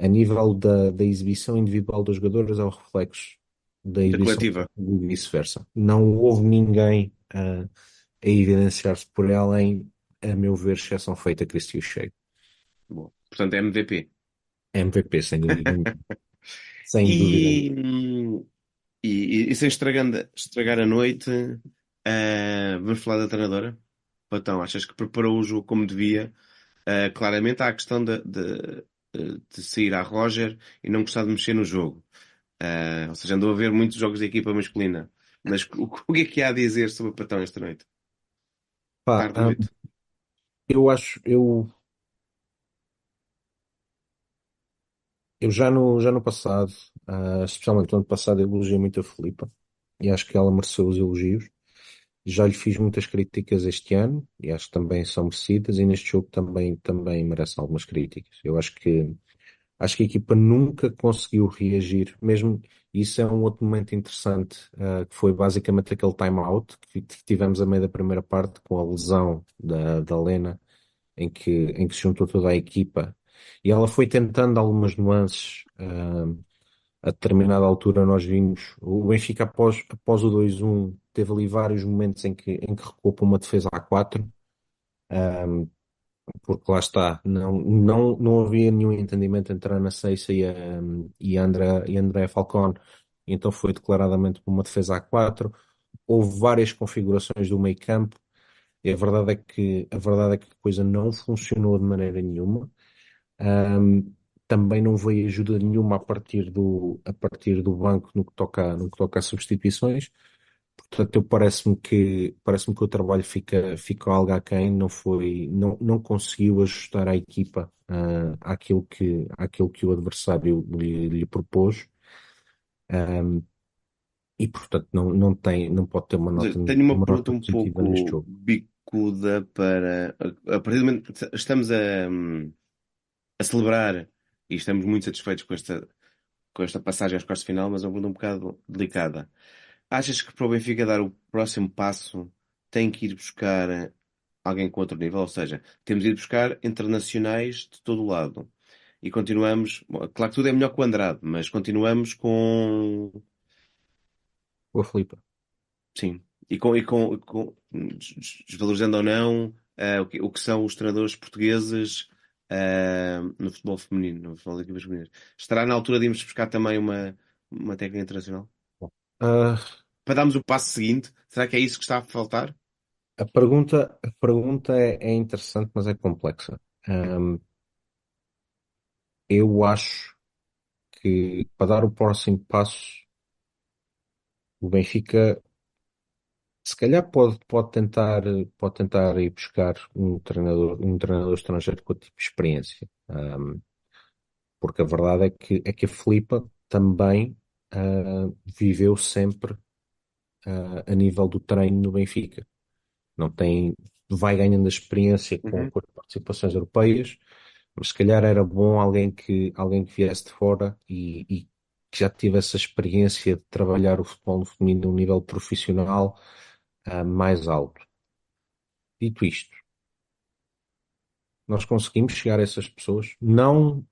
a nível da, da exibição individual dos jogadores é o reflexo da exibição coletiva. e vice-versa. Não houve ninguém a, a evidenciar-se por ela em, a meu ver, exceção feita a Cristi O'Shea. Bom, portanto, é MVP. MVP, sem dúvida. Sem dúvida nenhuma. E, e, e sem estragando, estragar a noite, ah, vamos falar da treinadora? Então, achas que preparou o jogo como devia? Ah, claramente há a questão de, de, de sair à Roger e não gostar de mexer no jogo. Uh, ou seja, andou a ver muitos jogos de equipa masculina. Mas o, o que é que há a dizer sobre o Patão esta noite? Pá, ah, noite. Eu acho, eu Eu já no, já no passado, uh, especialmente no ano passado, elogiei muito a Filipa e acho que ela mereceu os elogios. Já lhe fiz muitas críticas este ano e acho que também são merecidas e neste jogo também, também merece algumas críticas. Eu acho que acho que a equipa nunca conseguiu reagir, mesmo isso é um outro momento interessante, ah, que foi basicamente aquele time-out que, tivemos a meio da primeira parte com a lesão da, da Lena, em que, em que se juntou toda a equipa e ela foi tentando algumas nuances. ah, a determinada altura nós vimos o Benfica após, após o 2-1 teve ali vários momentos em que, em que recuou para uma defesa a 4 porque lá está, não, não, não havia nenhum entendimento entre a Ana Seiça e a, e a André, e André Falcone, então foi declaradamente para uma defesa a 4 houve várias configurações do meio campo, e a verdade é que a verdade é que a coisa não funcionou de maneira nenhuma. Ahm, também não veio ajuda nenhuma a partir do, a partir do banco no que toca, no que toca a substituições. Portanto, eu parece-me que, parece-me que o trabalho fica, fica algo aquém, não foi, não, não conseguiu ajustar a equipa, ah, àquilo que, àquilo que o adversário lhe, lhe propôs. Ahm, e portanto não, não tem, não pode ter uma nota, Tenho uma uma pergunta um pouco bicuda para. A partir do momento que estamos a, a celebrar e estamos muito satisfeitos com esta, com esta passagem aos quartos de final, mas é uma pergunta um bocado delicada. Achas que para o Benfica dar o próximo passo tem que ir buscar alguém com outro nível? Ou seja, temos ido buscar internacionais de todo o lado. E continuamos. bom, Claro que tudo é melhor que o Andrade, mas continuamos com. Boa, Filipe. Sim. E com, e com, com- des- desvalorizando ou não eh, o que, o que são os treinadores portugueses eh, no futebol feminino, no futebol de equipas femininas. Estará na altura de irmos buscar também uma, uma técnica internacional? Ah, Para darmos o passo seguinte? Será que é isso que está a faltar? a pergunta, a pergunta é, é interessante, mas é complexa. Ahm, eu acho que para dar o próximo passo, o Benfica se calhar pode, pode tentar, pode tentar ir buscar um treinador, um treinador estrangeiro com tipo de experiência. Ahm, porque a verdade é que, é que a Filipa também ah, viveu sempre ah, a nível do treino no Benfica. Não tem, vai ganhando a experiência com, Uhum. com as participações europeias, mas se calhar era bom alguém que, alguém que viesse de fora e, e que já tivesse a experiência de trabalhar o futebol feminino num nível profissional ah, mais alto. Dito isto, nós conseguimos chegar a essas pessoas. Não,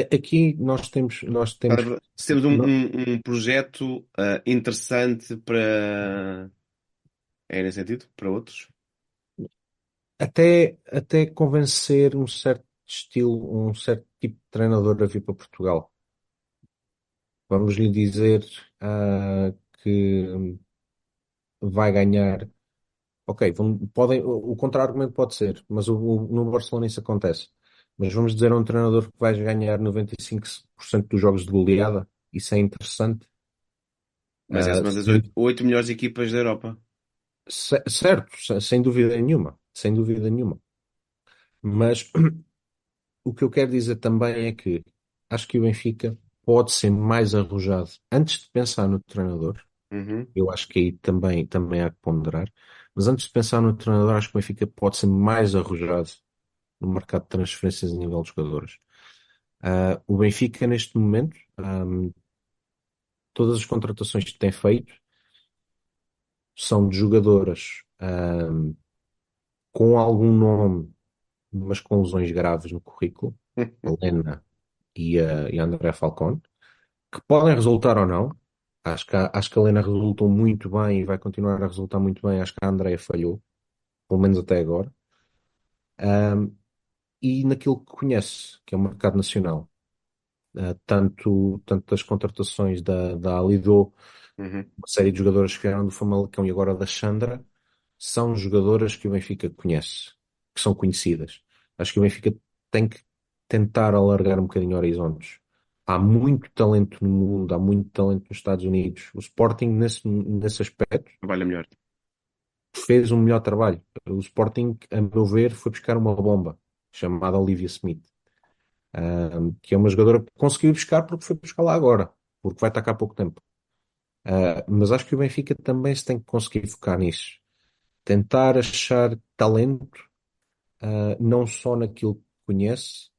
aqui nós temos, nós temos, temos um, um- um projeto ah, interessante para. É nesse sentido? Para outros? até, até convencer um certo estilo, um certo tipo de treinador a vir para Portugal. Vamos lhe dizer ah, que vai ganhar. Ok, podem, o o contra-argumento pode ser, mas o, o- no Barcelona isso acontece. Mas vamos dizer a um treinador que vai ganhar 95% dos jogos de goleada. Isso é interessante. Mas é uma das oito, melhores equipas da Europa. ce- certo, se- sem dúvida nenhuma, sem dúvida nenhuma. Mas o que eu quero dizer também é que acho que o Benfica pode ser mais arrojado antes de pensar no treinador. Uhum. Eu acho que aí também, também há que ponderar. Mas antes de pensar no treinador, acho que o Benfica pode ser mais arrojado no mercado de transferências a nível de jogadores. Ah, o Benfica, neste momento, ahm, todas as contratações que tem feito são de jogadoras ahm, com algum nome, mas com lesões graves no currículo, a Lena e a, e André Falcone, que podem resultar ou não. Acho que, a- acho que a Lena resultou muito bem e vai continuar a resultar muito bem. Acho que a Andrea falhou, pelo menos até agora. Ahm, e naquilo que conhece, que é o mercado nacional. Ah, tanto, tanto das contratações da, da Alidô, Uhum. uma série de jogadoras que vieram do Famalicão e agora da Chandra, são jogadoras que o Benfica conhece, que são conhecidas. Acho que o Benfica tem que tentar alargar um bocadinho horizontes. Há muito talento no mundo, há muito talento nos Estados Unidos. O Sporting, nesse, nesse aspecto, Trabalha melhor. fez um melhor trabalho. O Sporting, a meu ver, foi buscar uma bomba chamada Olivia Smith. que é uma jogadora que conseguiu buscar porque foi buscar lá agora, porque vai estar cá há pouco tempo. Uh, mas acho que o Benfica também se tem que conseguir focar nisso. Tentar achar talento, uh, não só naquilo que conhece,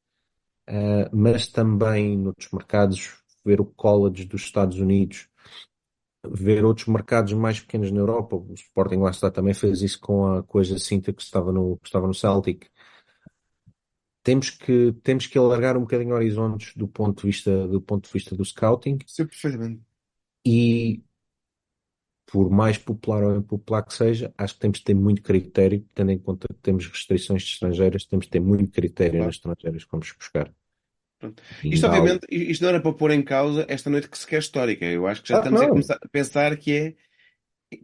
uh, mas também noutros mercados, ver o college dos Estados Unidos, ver outros mercados mais pequenos na Europa. O Sporting lá está também fez isso com a coisa cinta que estava no, que estava no Celtic. Temos que, temos que alargar um bocadinho horizontes do ponto de vista do, ponto de vista do scouting. Sim, perfeitamente. E por mais popular ou impopular que seja, acho que temos de ter muito critério, tendo em conta que temos restrições de estrangeiras, temos de ter muito critério claro. nas estrangeiras que vamos buscar. Isto, obviamente, isto não era para pôr em causa esta noite que se quer histórica. Eu acho que já ah, estamos não. a começar a pensar que é.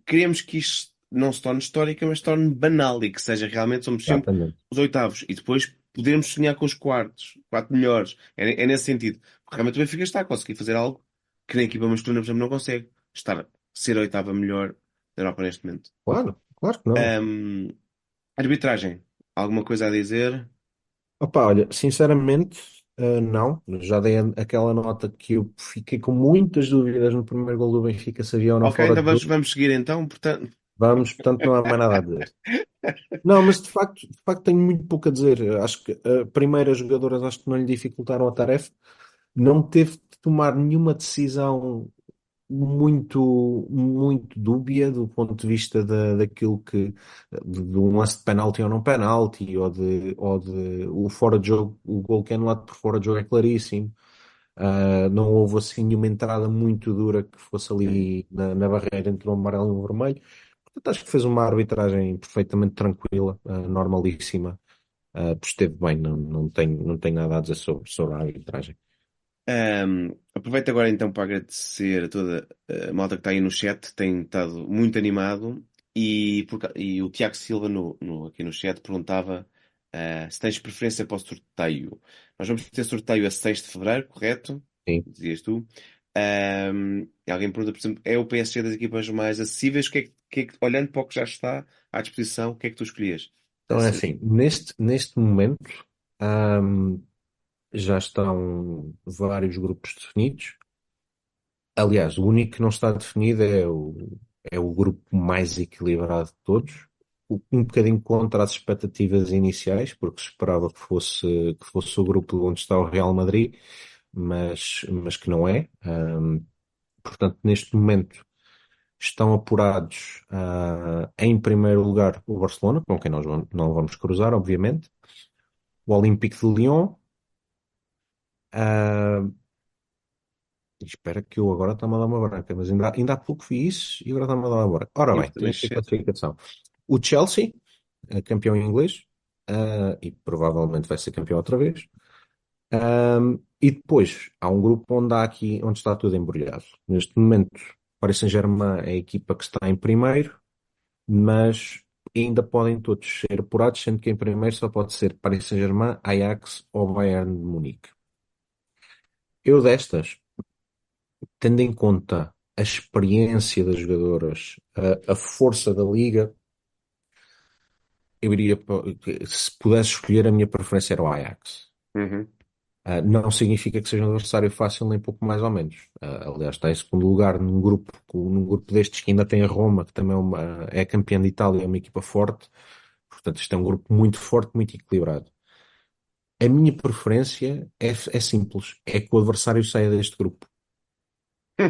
Queremos que isto não se torne histórica, mas se torne banal e que seja realmente, somos sempre Exatamente. os oitavos. E depois podermos sonhar com os quartos, quatro melhores. É, é nesse sentido. Porque realmente o Benfica está a conseguir fazer algo que na equipa masculina, por exemplo, não consegue. Estar, ser a oitava melhor da Europa neste momento. Claro, claro que não. Um, arbitragem, alguma coisa a dizer? Opa, olha, sinceramente, Uh, não, já dei aquela nota que eu fiquei com muitas dúvidas no primeiro gol do Benfica se havia ou não Ok, fora então vamos, vamos seguir então, portanto. Vamos, portanto não há mais nada a dizer. Não, mas de facto, de facto tenho muito pouco a dizer. Acho que a primeira jogadoras acho que não lhe dificultaram a tarefa. Não teve de tomar nenhuma decisão muito, muito dúbia do ponto de vista da, daquilo que, de, de um lance de penalti ou não penalti, ou de, ou de o fora de jogo, o gol que é anulado por fora de jogo é claríssimo. Uh, não houve assim nenhuma entrada muito dura que fosse ali na, na barreira entre o amarelo e o vermelho. Acho que fez uma arbitragem perfeitamente tranquila, uh, normalíssima. Uh, esteve bem, não, não, tenho, não tenho nada a dizer sobre, sobre a arbitragem. Um, aproveito agora então para agradecer a toda a malta que está aí no chat, tem estado muito animado. E, por, e o Tiago Silva no, no, aqui no chat perguntava uh, se tens preferência para o sorteio. Nós vamos ter sorteio a 6 de fevereiro, correto? Sim. Dizias tu. Um, alguém pergunta, por exemplo, é o PSG das equipas mais acessíveis? Que é que, que, é que olhando para o que já está à disposição, o que é que tu escolhias? Então é assim, neste, neste momento, um, já estão vários grupos definidos. Aliás, o único que não está definido é o, é o grupo mais equilibrado de todos, um bocadinho contra as expectativas iniciais, porque se esperava que fosse, que fosse o grupo onde está o Real Madrid, mas, mas que não é. Um, portanto, neste momento estão apurados uh, em primeiro lugar o Barcelona, com quem nós não vamos cruzar, obviamente, o Olympique de Lyon, Uh, espera que eu agora está-me a dar uma branca, mas ainda, ainda há pouco vi isso e agora está-me a dar uma branca. Ora bem, tem aqui a classificação. O Chelsea, é campeão inglês, uh, e provavelmente vai ser campeão outra vez. Um, e depois há um grupo onde há aqui, onde está tudo embrulhado. Neste momento, Paris Saint-Germain é a equipa que está em primeiro, mas ainda podem todos ser apurados, sendo que em primeiro só pode ser Paris Saint-Germain, Ajax ou Bayern de Munique. Eu destas, tendo em conta a experiência das jogadoras, a, a força da liga, eu iria, se pudesse escolher, a minha preferência era o Ajax. Uhum. Uh, não significa que seja um adversário fácil, nem pouco mais ou menos. Uh, aliás, está em segundo lugar num grupo, num grupo destes que ainda tem a Roma, que também é, uma, é campeã de Itália, é uma equipa forte. Portanto, isto é um grupo muito forte, muito equilibrado. A minha preferência é, é simples, é que o adversário saia deste grupo.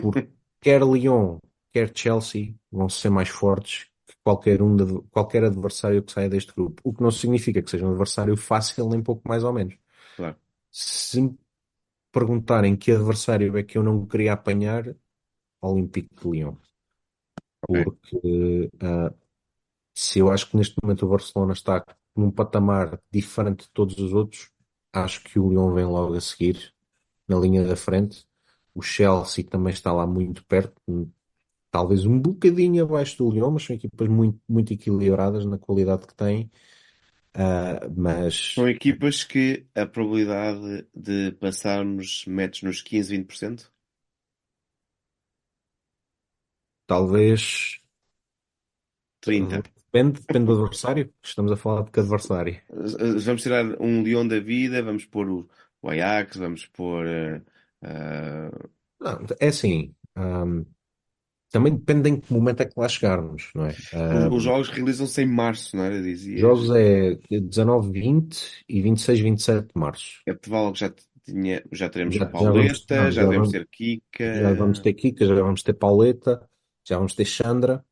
Porque quer Lyon, quer Chelsea vão ser mais fortes que qualquer, um de, qualquer adversário que saia deste grupo. O que não significa que seja um adversário fácil, nem pouco mais ou menos. Claro. Se me perguntarem que adversário é que eu não queria apanhar, Olympique de Lyon. Porque uh, se eu acho que neste momento o Barcelona está num patamar diferente de todos os outros, acho que o Lyon vem logo a seguir, na linha da frente. O Chelsea também está lá muito perto, talvez um bocadinho abaixo do Lyon, mas são equipas muito, muito equilibradas na qualidade que têm. Uh, mas são equipas que a probabilidade de passarmos metes nos 15, 20%? Talvez 30. Depende, depende do adversário. Estamos a falar de que adversário? Vamos tirar um leão da vida, vamos pôr o, o Ajax, vamos pôr. eh, Não, é assim, hum, também depende em que momento é que lá chegarmos, não é? os, os jogos realizam-se em março, não era? Dizias. jogos é 19, 20 e 26, 27 de março. É provável que já, tinha, já teremos Já, já vamos, Pauleta, já já devemos ter já vamos Kika. ter Kika, já vamos ter Pauleta, já vamos ter Xandra,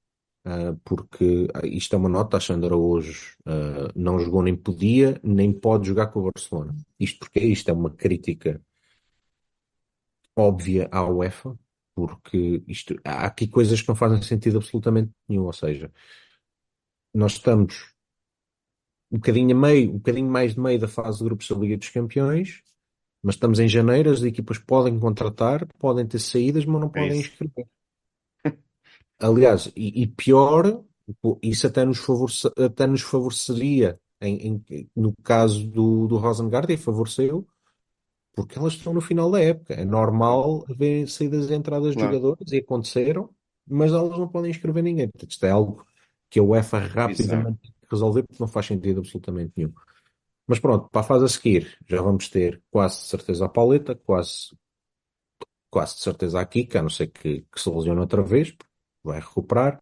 ah, porque ah, isto é uma nota, a Xandra hoje ah, não jogou nem podia, nem pode jogar com o Barcelona. Isto porque isto é uma crítica óbvia à UEFA, porque isto, há aqui coisas que não fazem sentido absolutamente nenhum, ou seja, nós estamos um bocadinho a meio, um bocadinho mais de meio da fase de grupos da Liga dos Campeões, mas estamos em janeiro, as equipas podem contratar, podem ter saídas, mas não É podem isso. inscrever. Aliás, e, e pior, isso até nos, favorece, até nos favoreceria em, em- no caso do, do Rosengard, e favoreceu, porque elas estão no final da época. É normal haver saídas e entradas de jogadores, e aconteceram, mas elas não podem inscrever ninguém. Portanto, isto é algo que a UEFA rapidamente tem que resolver, porque não faz sentido absolutamente nenhum. Mas pronto, para a fase a seguir, já vamos ter quase de certeza a Pauleta, quase, quase de certeza a Kika, a não ser que, que se lesione outra vez, vai recuperar.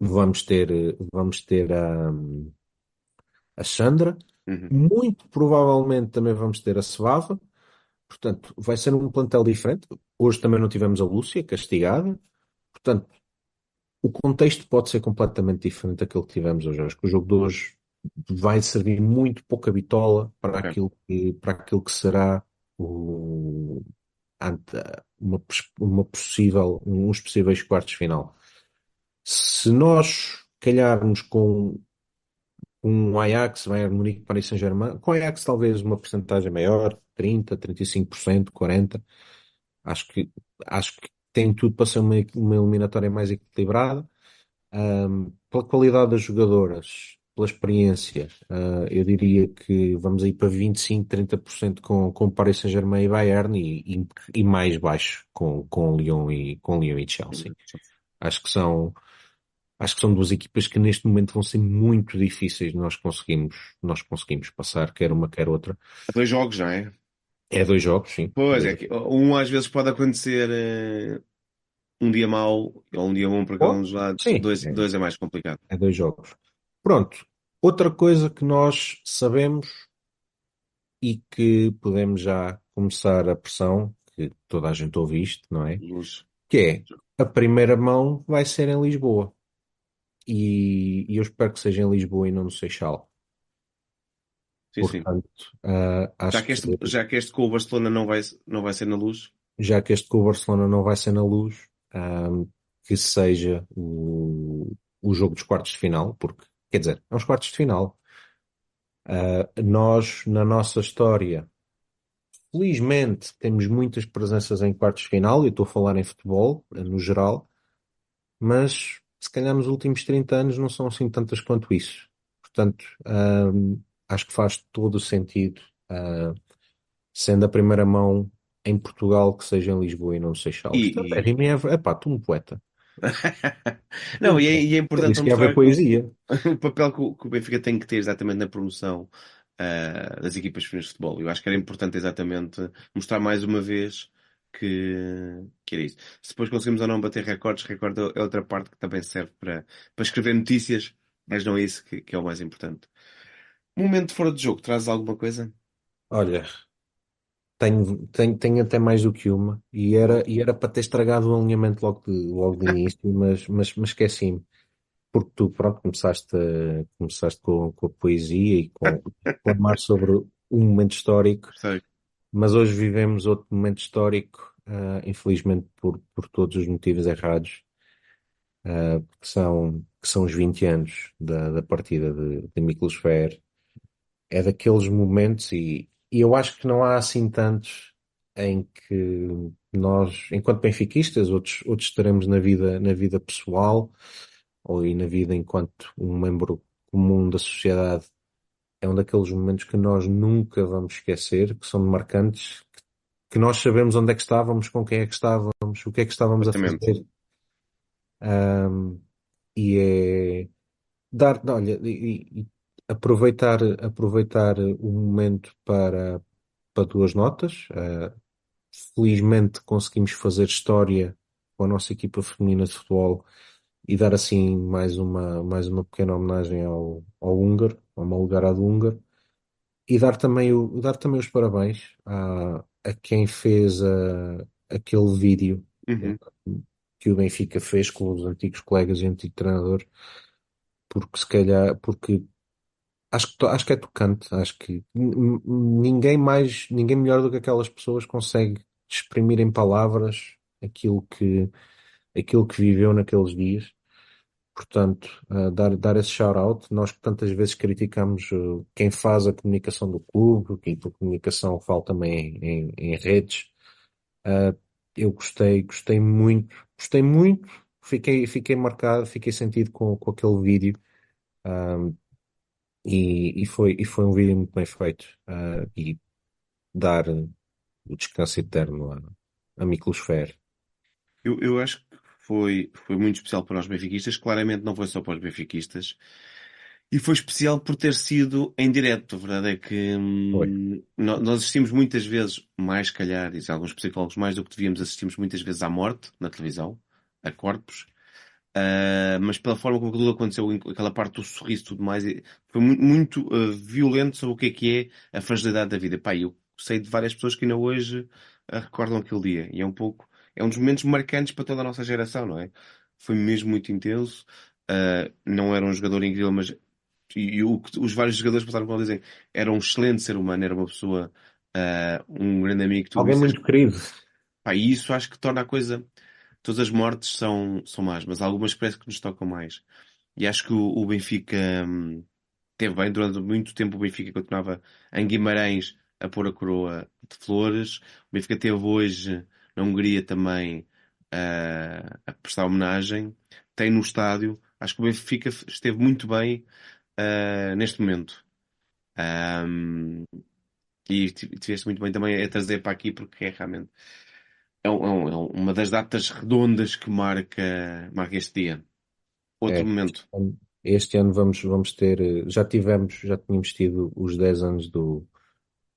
Vamos ter, eh, vamos ter a, a Sandra. Uhum. Muito provavelmente também vamos ter a Svava. Portanto, vai ser um plantel diferente. Hoje também não tivemos a Lúcia castigada. Portanto, o contexto pode ser completamente diferente daquele que tivemos hoje. Acho que o jogo de hoje vai servir muito pouca bitola para Ok. aquilo que, para aquilo que será o, uma, uma possível, uns possíveis quartos final. Se nós calharmos com um Ajax, Bayern Munique, Paris Saint-Germain, com Ajax talvez uma porcentagem maior, 30, 35%, 40%, acho que, acho que tem tudo para ser uma, uma eliminatória mais equilibrada. Ahm, pela qualidade das jogadoras, pela experiência, ah, eu diria que vamos aí para 25, 30% com, com Paris Saint-Germain e Bayern e, e, e mais baixo com, com Lyon e, com Lyon e Chelsea. Acho que são, acho que são duas equipas que neste momento vão ser muito difíceis de nós conseguimos, nós conseguimos passar, quer uma, quer outra. Dois jogos, não é? É dois jogos, sim. Pois é, que um às vezes pode acontecer eh, um dia mau ou um dia bom para cada um jogos. dos lados. Sim, Dois, é, dois é mais complicado. é dois jogos. Pronto. Outra coisa que nós sabemos e que podemos já começar a pressão, que toda a gente ouve isto, não é? Luz. Que é, a primeira mão vai ser em Lisboa. E, e eu espero que seja em Lisboa e não no Seixal. Sim, sim. Portanto, ah, Já que este, que já que este com o Barcelona não vai, não vai ser na luz, já que este com o Barcelona não vai ser na luz, ahm, que seja o, o jogo dos quartos de final, porque, quer dizer, é uns quartos de final. Ah, nós, na nossa história, felizmente, temos muitas presenças em quartos de final, e eu estou a falar em futebol, no geral, mas se calhar nos últimos 30 anos não são assim tantas quanto isso. Portanto, ahm, acho que faz todo o sentido, ah, sendo a primeira mão em Portugal, que seja em Lisboa e não Seixal. Isto até e, rima é, epá, tu um poeta. Não, e é, e é importante que ia haver mostrar poesia. o papel que o, que o Benfica tem que ter exatamente na promoção ah, das equipas de futebol. Eu acho que era importante exatamente mostrar mais uma vez que, que era isso. Se depois conseguimos ou não bater recordes, recorde é outra parte que também serve para, para escrever notícias, mas não é isso que, que é o mais importante. Momento fora de jogo, traz alguma coisa? Olha, tenho, tenho, tenho até mais do que uma, e era, e era para ter estragado o alinhamento logo de, logo de início, mas, mas, mas esqueci-me. Porque tu, pronto, começaste, começaste com, com a poesia e com a reclamar sobre um momento histórico, Sei. Mas hoje vivemos outro momento histórico, ah, infelizmente por, por todos os motivos errados, ah, que são, que são os 20 anos da, da partida de, de Miklos Fer. É daqueles momentos, e, e eu acho que não há assim tantos em que nós, enquanto benfiquistas, outros, outros teremos na vida, na vida pessoal ou e na vida enquanto um membro comum da sociedade, é um daqueles momentos que nós nunca vamos esquecer, que são marcantes, que, nós sabemos onde é que estávamos, com quem é que estávamos, o que é que estávamos a Exatamente. fazer. Ahm, e é dar, olha, e, e aproveitar, aproveitar o momento para, para duas notas. Uh, felizmente conseguimos fazer história com a nossa equipa feminina de futebol e dar assim mais uma, mais uma pequena homenagem ao, ao húngaro, ao Malgarado húngaro, e dar também, o, dar também os parabéns a, a quem fez a, aquele vídeo Uhum. que o Benfica fez com os antigos colegas e antigo treinador, porque se calhar, porque acho que, acho que é tocante, acho que ninguém mais, ninguém melhor do que aquelas pessoas consegue exprimir em palavras aquilo que, aquilo que viveu naqueles dias. Portanto, uh, dar, dar esse shout-out. Nós que tantas vezes criticamos uh, quem faz a comunicação do clube, quem a comunicação fala também em, em, redes. Uh, eu gostei, gostei muito, gostei muito, fiquei, fiquei marcado, fiquei sentido com, com aquele vídeo. e, e, foi, e foi um vídeo muito bem feito. e dar o descanso eterno a, a Miklos Fer. Eu, eu acho que foi, foi muito especial para os benfiquistas. Claramente não foi só para os benfiquistas. E foi especial por ter sido em direto. A verdade é que hum, nós assistimos muitas vezes, mais calhar, dizem alguns psicólogos, mais do que devíamos, assistimos muitas vezes à morte na televisão, a corpos. Uh, mas pela forma como tudo aconteceu, aquela parte do sorriso e tudo mais, foi muito, muito uh, violento sobre o que é que é a fragilidade da vida. Pá, eu sei de várias pessoas que ainda hoje uh, recordam aquele dia. E é um pouco, é um dos momentos marcantes para toda a nossa geração, não é? Foi mesmo muito intenso. Uh, não era um jogador incrível, mas e, o, os vários jogadores passaram por dizem era um excelente ser humano, era uma pessoa, uh, um grande amigo. Alguém muito querido. Pá, e isso acho que torna a coisa. Todas as mortes são, são más, mas algumas parece que nos tocam mais. E acho que o, o Benfica hum, teve bem, durante muito tempo o Benfica continuava em Guimarães a pôr a coroa de flores. O Benfica teve hoje na Hungria também uh, a prestar homenagem. Tem no estádio. Acho que o Benfica esteve muito bem uh, neste momento. Um, e tiveste muito bem também a trazer para aqui porque é realmente é, um, é, é uma das datas redondas que marca, marca este dia. Outro é, momento. Este ano vamos, vamos ter, já tivemos, já tínhamos tido os 10 anos do,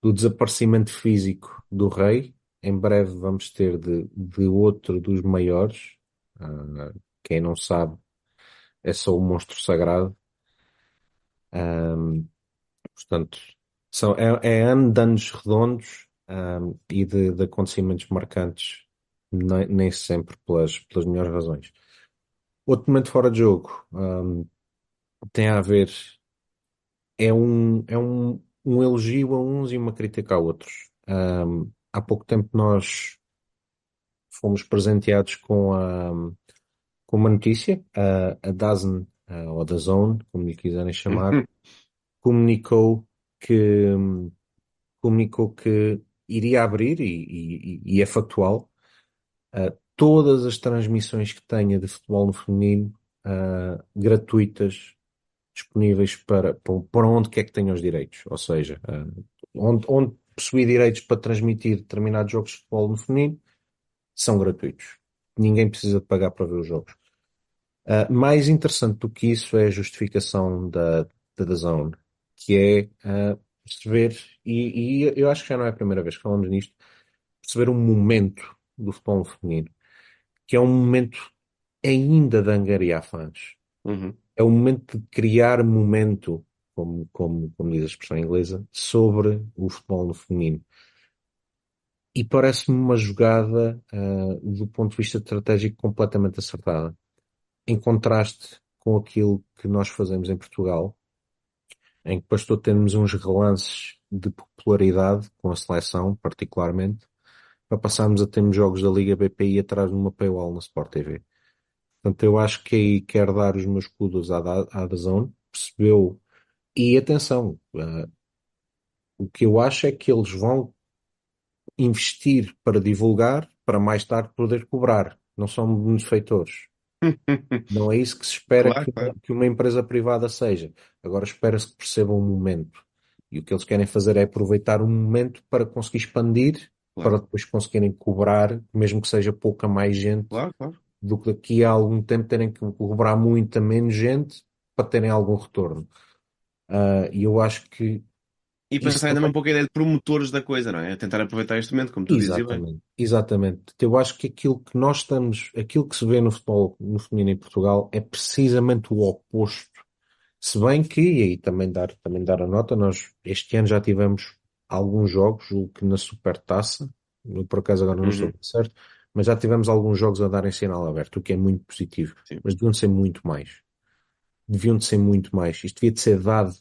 do desaparecimento físico do rei. Em breve vamos ter de, de outro dos maiores. Uh, quem não sabe, é só o monstro sagrado. Um, portanto, são, é, é ano de anos redondos um, e de, de, acontecimentos marcantes, nem, nem, sempre pelas, pelas melhores razões. Outro momento fora de jogo um, tem a ver. É um, é um, um elogio a uns e uma crítica a outros. Um, há pouco tempo nós fomos presenteados com, a, com uma notícia, a, a DAZN, ou da Zone, como lhe quiserem chamar, uhum. comunicou que comunicou que iria abrir, e, e, e é factual, uh, todas as transmissões que tenha de futebol no feminino uh, gratuitas disponíveis para, para onde quer que tenha os direitos. Ou seja, uh, onde, onde possui direitos para transmitir determinados jogos de futebol no feminino, são gratuitos. Ninguém precisa de pagar para ver os jogos. Uh, mais interessante do que isso é a justificação da, da Zone, que é uh, perceber, e, e, eu acho que já não é a primeira vez que falamos nisto, perceber um momento do futebol feminino, que é um momento ainda de angariar fãs. Uhum é o momento de criar momento, como, como, como diz a expressão inglesa, sobre o futebol no feminino. E parece-me uma jogada, uh, do ponto de vista estratégico, completamente acertada. Em contraste com aquilo que nós fazemos em Portugal, em que bastou termos uns relances de popularidade com a seleção, particularmente, para passarmos a termos jogos da Liga BPI atrás de uma paywall na Sport TV. Portanto, eu acho que aí quero dar os meus kudos à, à Dazone, percebeu. E atenção, uh, o que eu acho é que eles vão investir para divulgar, para mais tarde poder cobrar. Não são benefeitores. Não é isso que se espera claro, que, claro. que, uma empresa privada seja. Agora espera-se que percebam o momento. E o que eles querem fazer é aproveitar o momento para conseguir expandir, claro. para depois conseguirem cobrar, mesmo que seja pouca mais gente, do que daqui a algum tempo terem que cobrar muita menos gente para terem algum retorno. Uh, e eu acho que E pensar também um pouco a ideia de promotores da coisa, não é? Tentar aproveitar este momento, como tu dizes, e bem. Exatamente, exatamente. Eu acho que aquilo que nós estamos, aquilo que se vê no futebol no feminino em Portugal é precisamente o oposto. Se bem que, e aí também dar, também dar a nota, nós este ano já tivemos alguns jogos, o que na Supertaça, eu por acaso agora não estou Uhum, certo, mas já tivemos alguns jogos a darem sinal aberto, o que é muito positivo. sim. Mas deviam de ser muito mais. Deviam de ser muito mais. Isto devia de ser dado,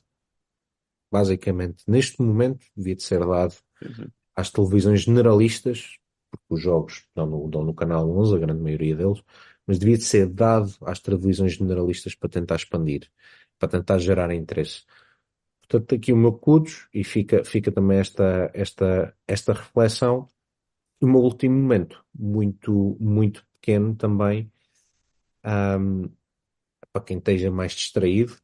basicamente, neste momento, devia de ser dado sim. às televisões generalistas, porque os jogos dão no, dão no canal 11, a grande maioria deles, mas devia de ser dado às televisões generalistas para tentar expandir, para tentar gerar interesse. Portanto, aqui o meu cudos e fica, fica também esta, esta, esta reflexão. E o meu último momento, muito, muito pequeno também, ahm, para quem esteja mais distraído,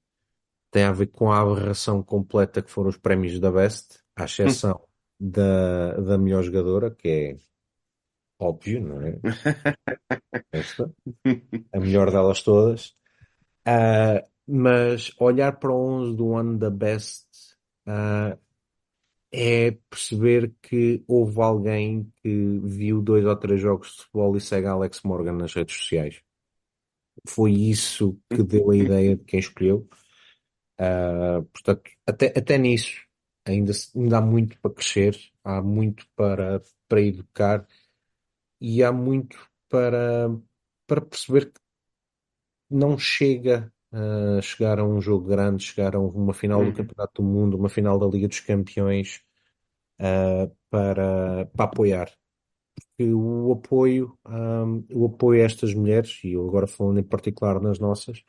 tem a ver com a aberração completa que foram os prémios da Best, à exceção da, da melhor jogadora, que é óbvio, não é? Esta, a melhor delas todas. Ah, mas olhar para o 11 do ano da Best, ah, é perceber que houve alguém que viu dois ou três jogos de futebol e segue Alex Morgan nas redes sociais. Foi isso que deu a ideia de quem escolheu. Ah, portanto, até, até nisso ainda, ainda há muito para crescer, há muito para, para educar e há muito para, para perceber que não chega a chegar a um jogo grande, chegar a uma final do Uhum, Campeonato do Mundo, uma final da Liga dos Campeões, ah, para, para apoiar. Que o apoio, ahm, o apoio a estas mulheres, e eu agora falando em particular nas nossas,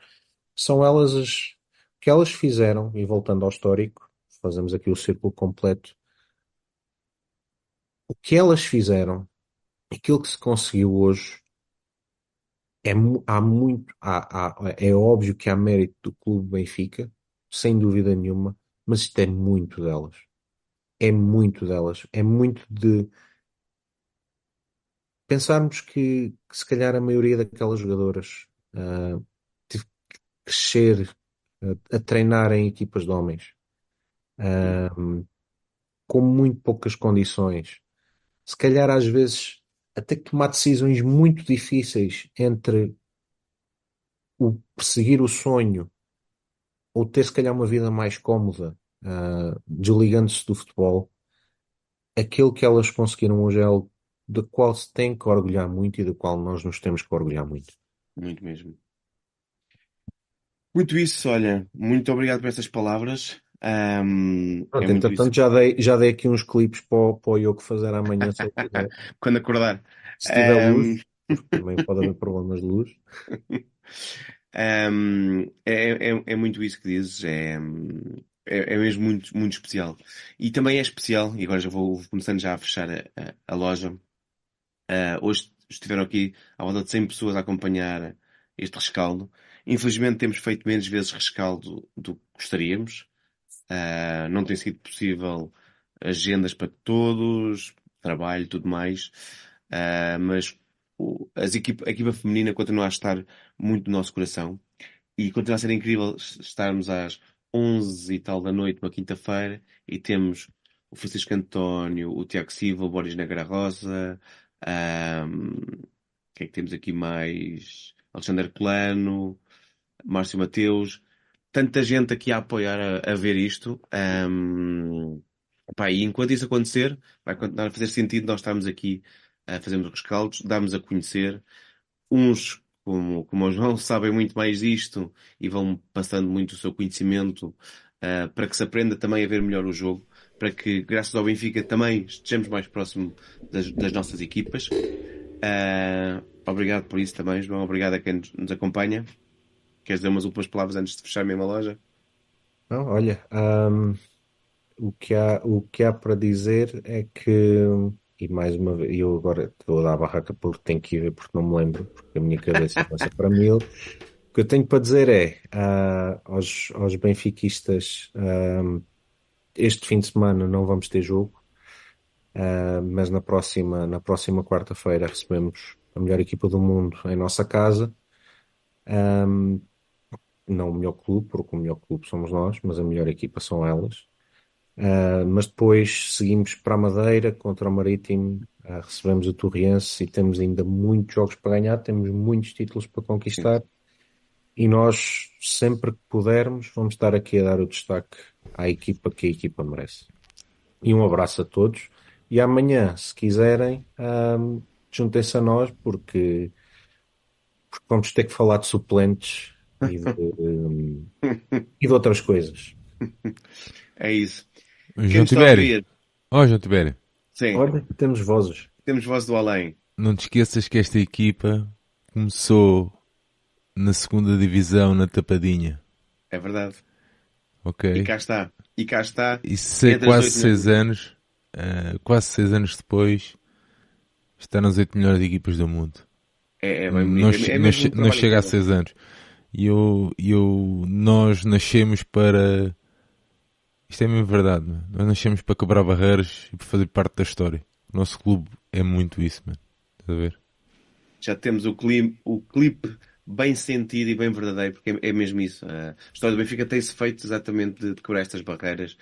são elas as que elas fizeram, e voltando ao histórico, fazemos aqui o círculo completo, o que elas fizeram, aquilo que se conseguiu hoje, é, há muito, há, há- é óbvio que há mérito do Clube Benfica, sem dúvida nenhuma, mas isto é muito delas. É muito delas. É muito de pensarmos que, que se calhar a maioria daquelas jogadoras ah, teve que crescer ah, a treinar em equipas de homens, ah, com muito poucas condições. Se calhar às vezes até tomar decisões muito difíceis entre o perseguir o sonho ou ter se calhar uma vida mais cómoda, ah, desligando-se do futebol, aquilo que elas conseguiram hoje é algo do qual se tem que orgulhar muito e do qual nós nos temos que orgulhar muito. Muito mesmo. Muito isso, olha, muito obrigado por essas palavras. Ahm, é Pronto, isso. entretanto já dei, já dei aqui uns clipes para, o- para o Yoko fazer amanhã. Quando acordar. Se tiver Ahm, luz, também pode haver problemas de luz. ahm, é, é, é muito isso que dizes. É, é, é mesmo muito, muito especial. E também é especial, e agora já vou começando já a fechar a, a, a loja. Ah, hoje estiveram aqui à volta de 100 pessoas a acompanhar este rescaldo. Infelizmente temos feito menos vezes rescaldo do que gostaríamos. Ah, não tem sido possível agendas para todos, trabalho e tudo mais. Ah, mas o- as equipa, a equipa feminina continua a estar muito no nosso coração e continua a ser incrível estarmos às 11 e tal da noite, uma quinta-feira, e temos o Francisco António, o Tiago Silva, o Boris Negra Rosa, ahm, quem é que temos aqui mais? Alexandre Colano, Márcio Mateus, tanta gente aqui a apoiar a, a ver isto. ahm, pá, e enquanto isso acontecer, vai continuar a fazer sentido nós estarmos aqui a fazermos os rescaldos, darmos a conhecer. Uns, como, como o João, sabem muito mais disto e vão passando muito o seu conhecimento ah, para que se aprenda também a ver melhor o jogo, para que, graças ao Benfica, também estejamos mais próximo das, das nossas equipas. Ah, obrigado por isso também, João. Obrigado a quem nos, nos acompanha. Queres dizer umas últimas palavras antes de fechar mesmo a loja? Não, olha, ahm, o que há, o que há para dizer é que, e mais uma vez, eu agora vou dar a barraca porque tenho que ir ver porque não me lembro, porque a minha cabeça passa para mil. O que eu tenho para dizer é, ah, aos, aos benfiquistas, este fim de semana não vamos ter jogo, ah, mas na próxima, na próxima quarta-feira recebemos a melhor equipa do mundo em nossa casa. Ahm, não o melhor clube, porque o melhor clube somos nós, mas a melhor equipa são elas. Uh, mas depois seguimos para a Madeira contra o Marítimo, uh, recebemos o Torriense e temos ainda muitos jogos para ganhar, temos muitos títulos para conquistar e nós, sempre que pudermos, vamos estar aqui a dar o destaque à equipa que a equipa merece. E um abraço a todos. E amanhã, se quiserem, um, juntem-se a nós, porque, porque vamos ter que falar de suplentes e de, um, e de outras coisas. É isso. João Tibério. Ó, oh, João Tibério. Sim. Olha, temos vozes. Temos voz do além. Não te esqueças que esta equipa começou na segunda divisão na Tapadinha. É verdade. Ok. E cá está. E cá está. E se quase seis anos, uh, quase seis anos depois, está nas oito melhores equipas do mundo. É, é bem não, é não, não chega a seis anos. E eu, eu, nós nascemos para, isto é mesmo verdade. Nós nascemos para quebrar barreiras e para fazer parte da história. O nosso clube é muito isso, mano. Estás a ver? Já temos o clipe, o clipe bem sentido e bem verdadeiro, porque é, é mesmo isso. A história do Benfica tem-se feito exatamente de, de estas barreiras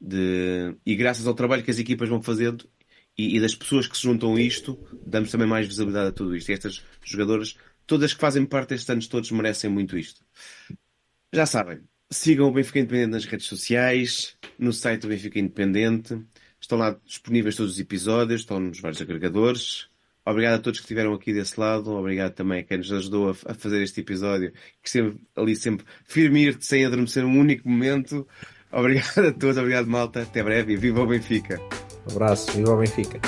de... e graças ao trabalho que as equipas vão fazendo e, e, das pessoas que se juntam a isto, damos também mais visibilidade a tudo isto. E estas jogadoras, todas que fazem parte destes anos todos, merecem muito isto. Já sabem, sigam o Benfica Independente nas redes sociais, no site do Benfica Independente. Estão lá disponíveis todos os episódios, estão nos vários agregadores. Obrigado a todos que estiveram aqui desse lado. Obrigado também a quem nos ajudou a, a fazer este episódio, que esteve ali sempre firme sem adormecer um único momento. Obrigado a todos, obrigado malta. Até breve e viva o Benfica. Um abraço, viva o Benfica.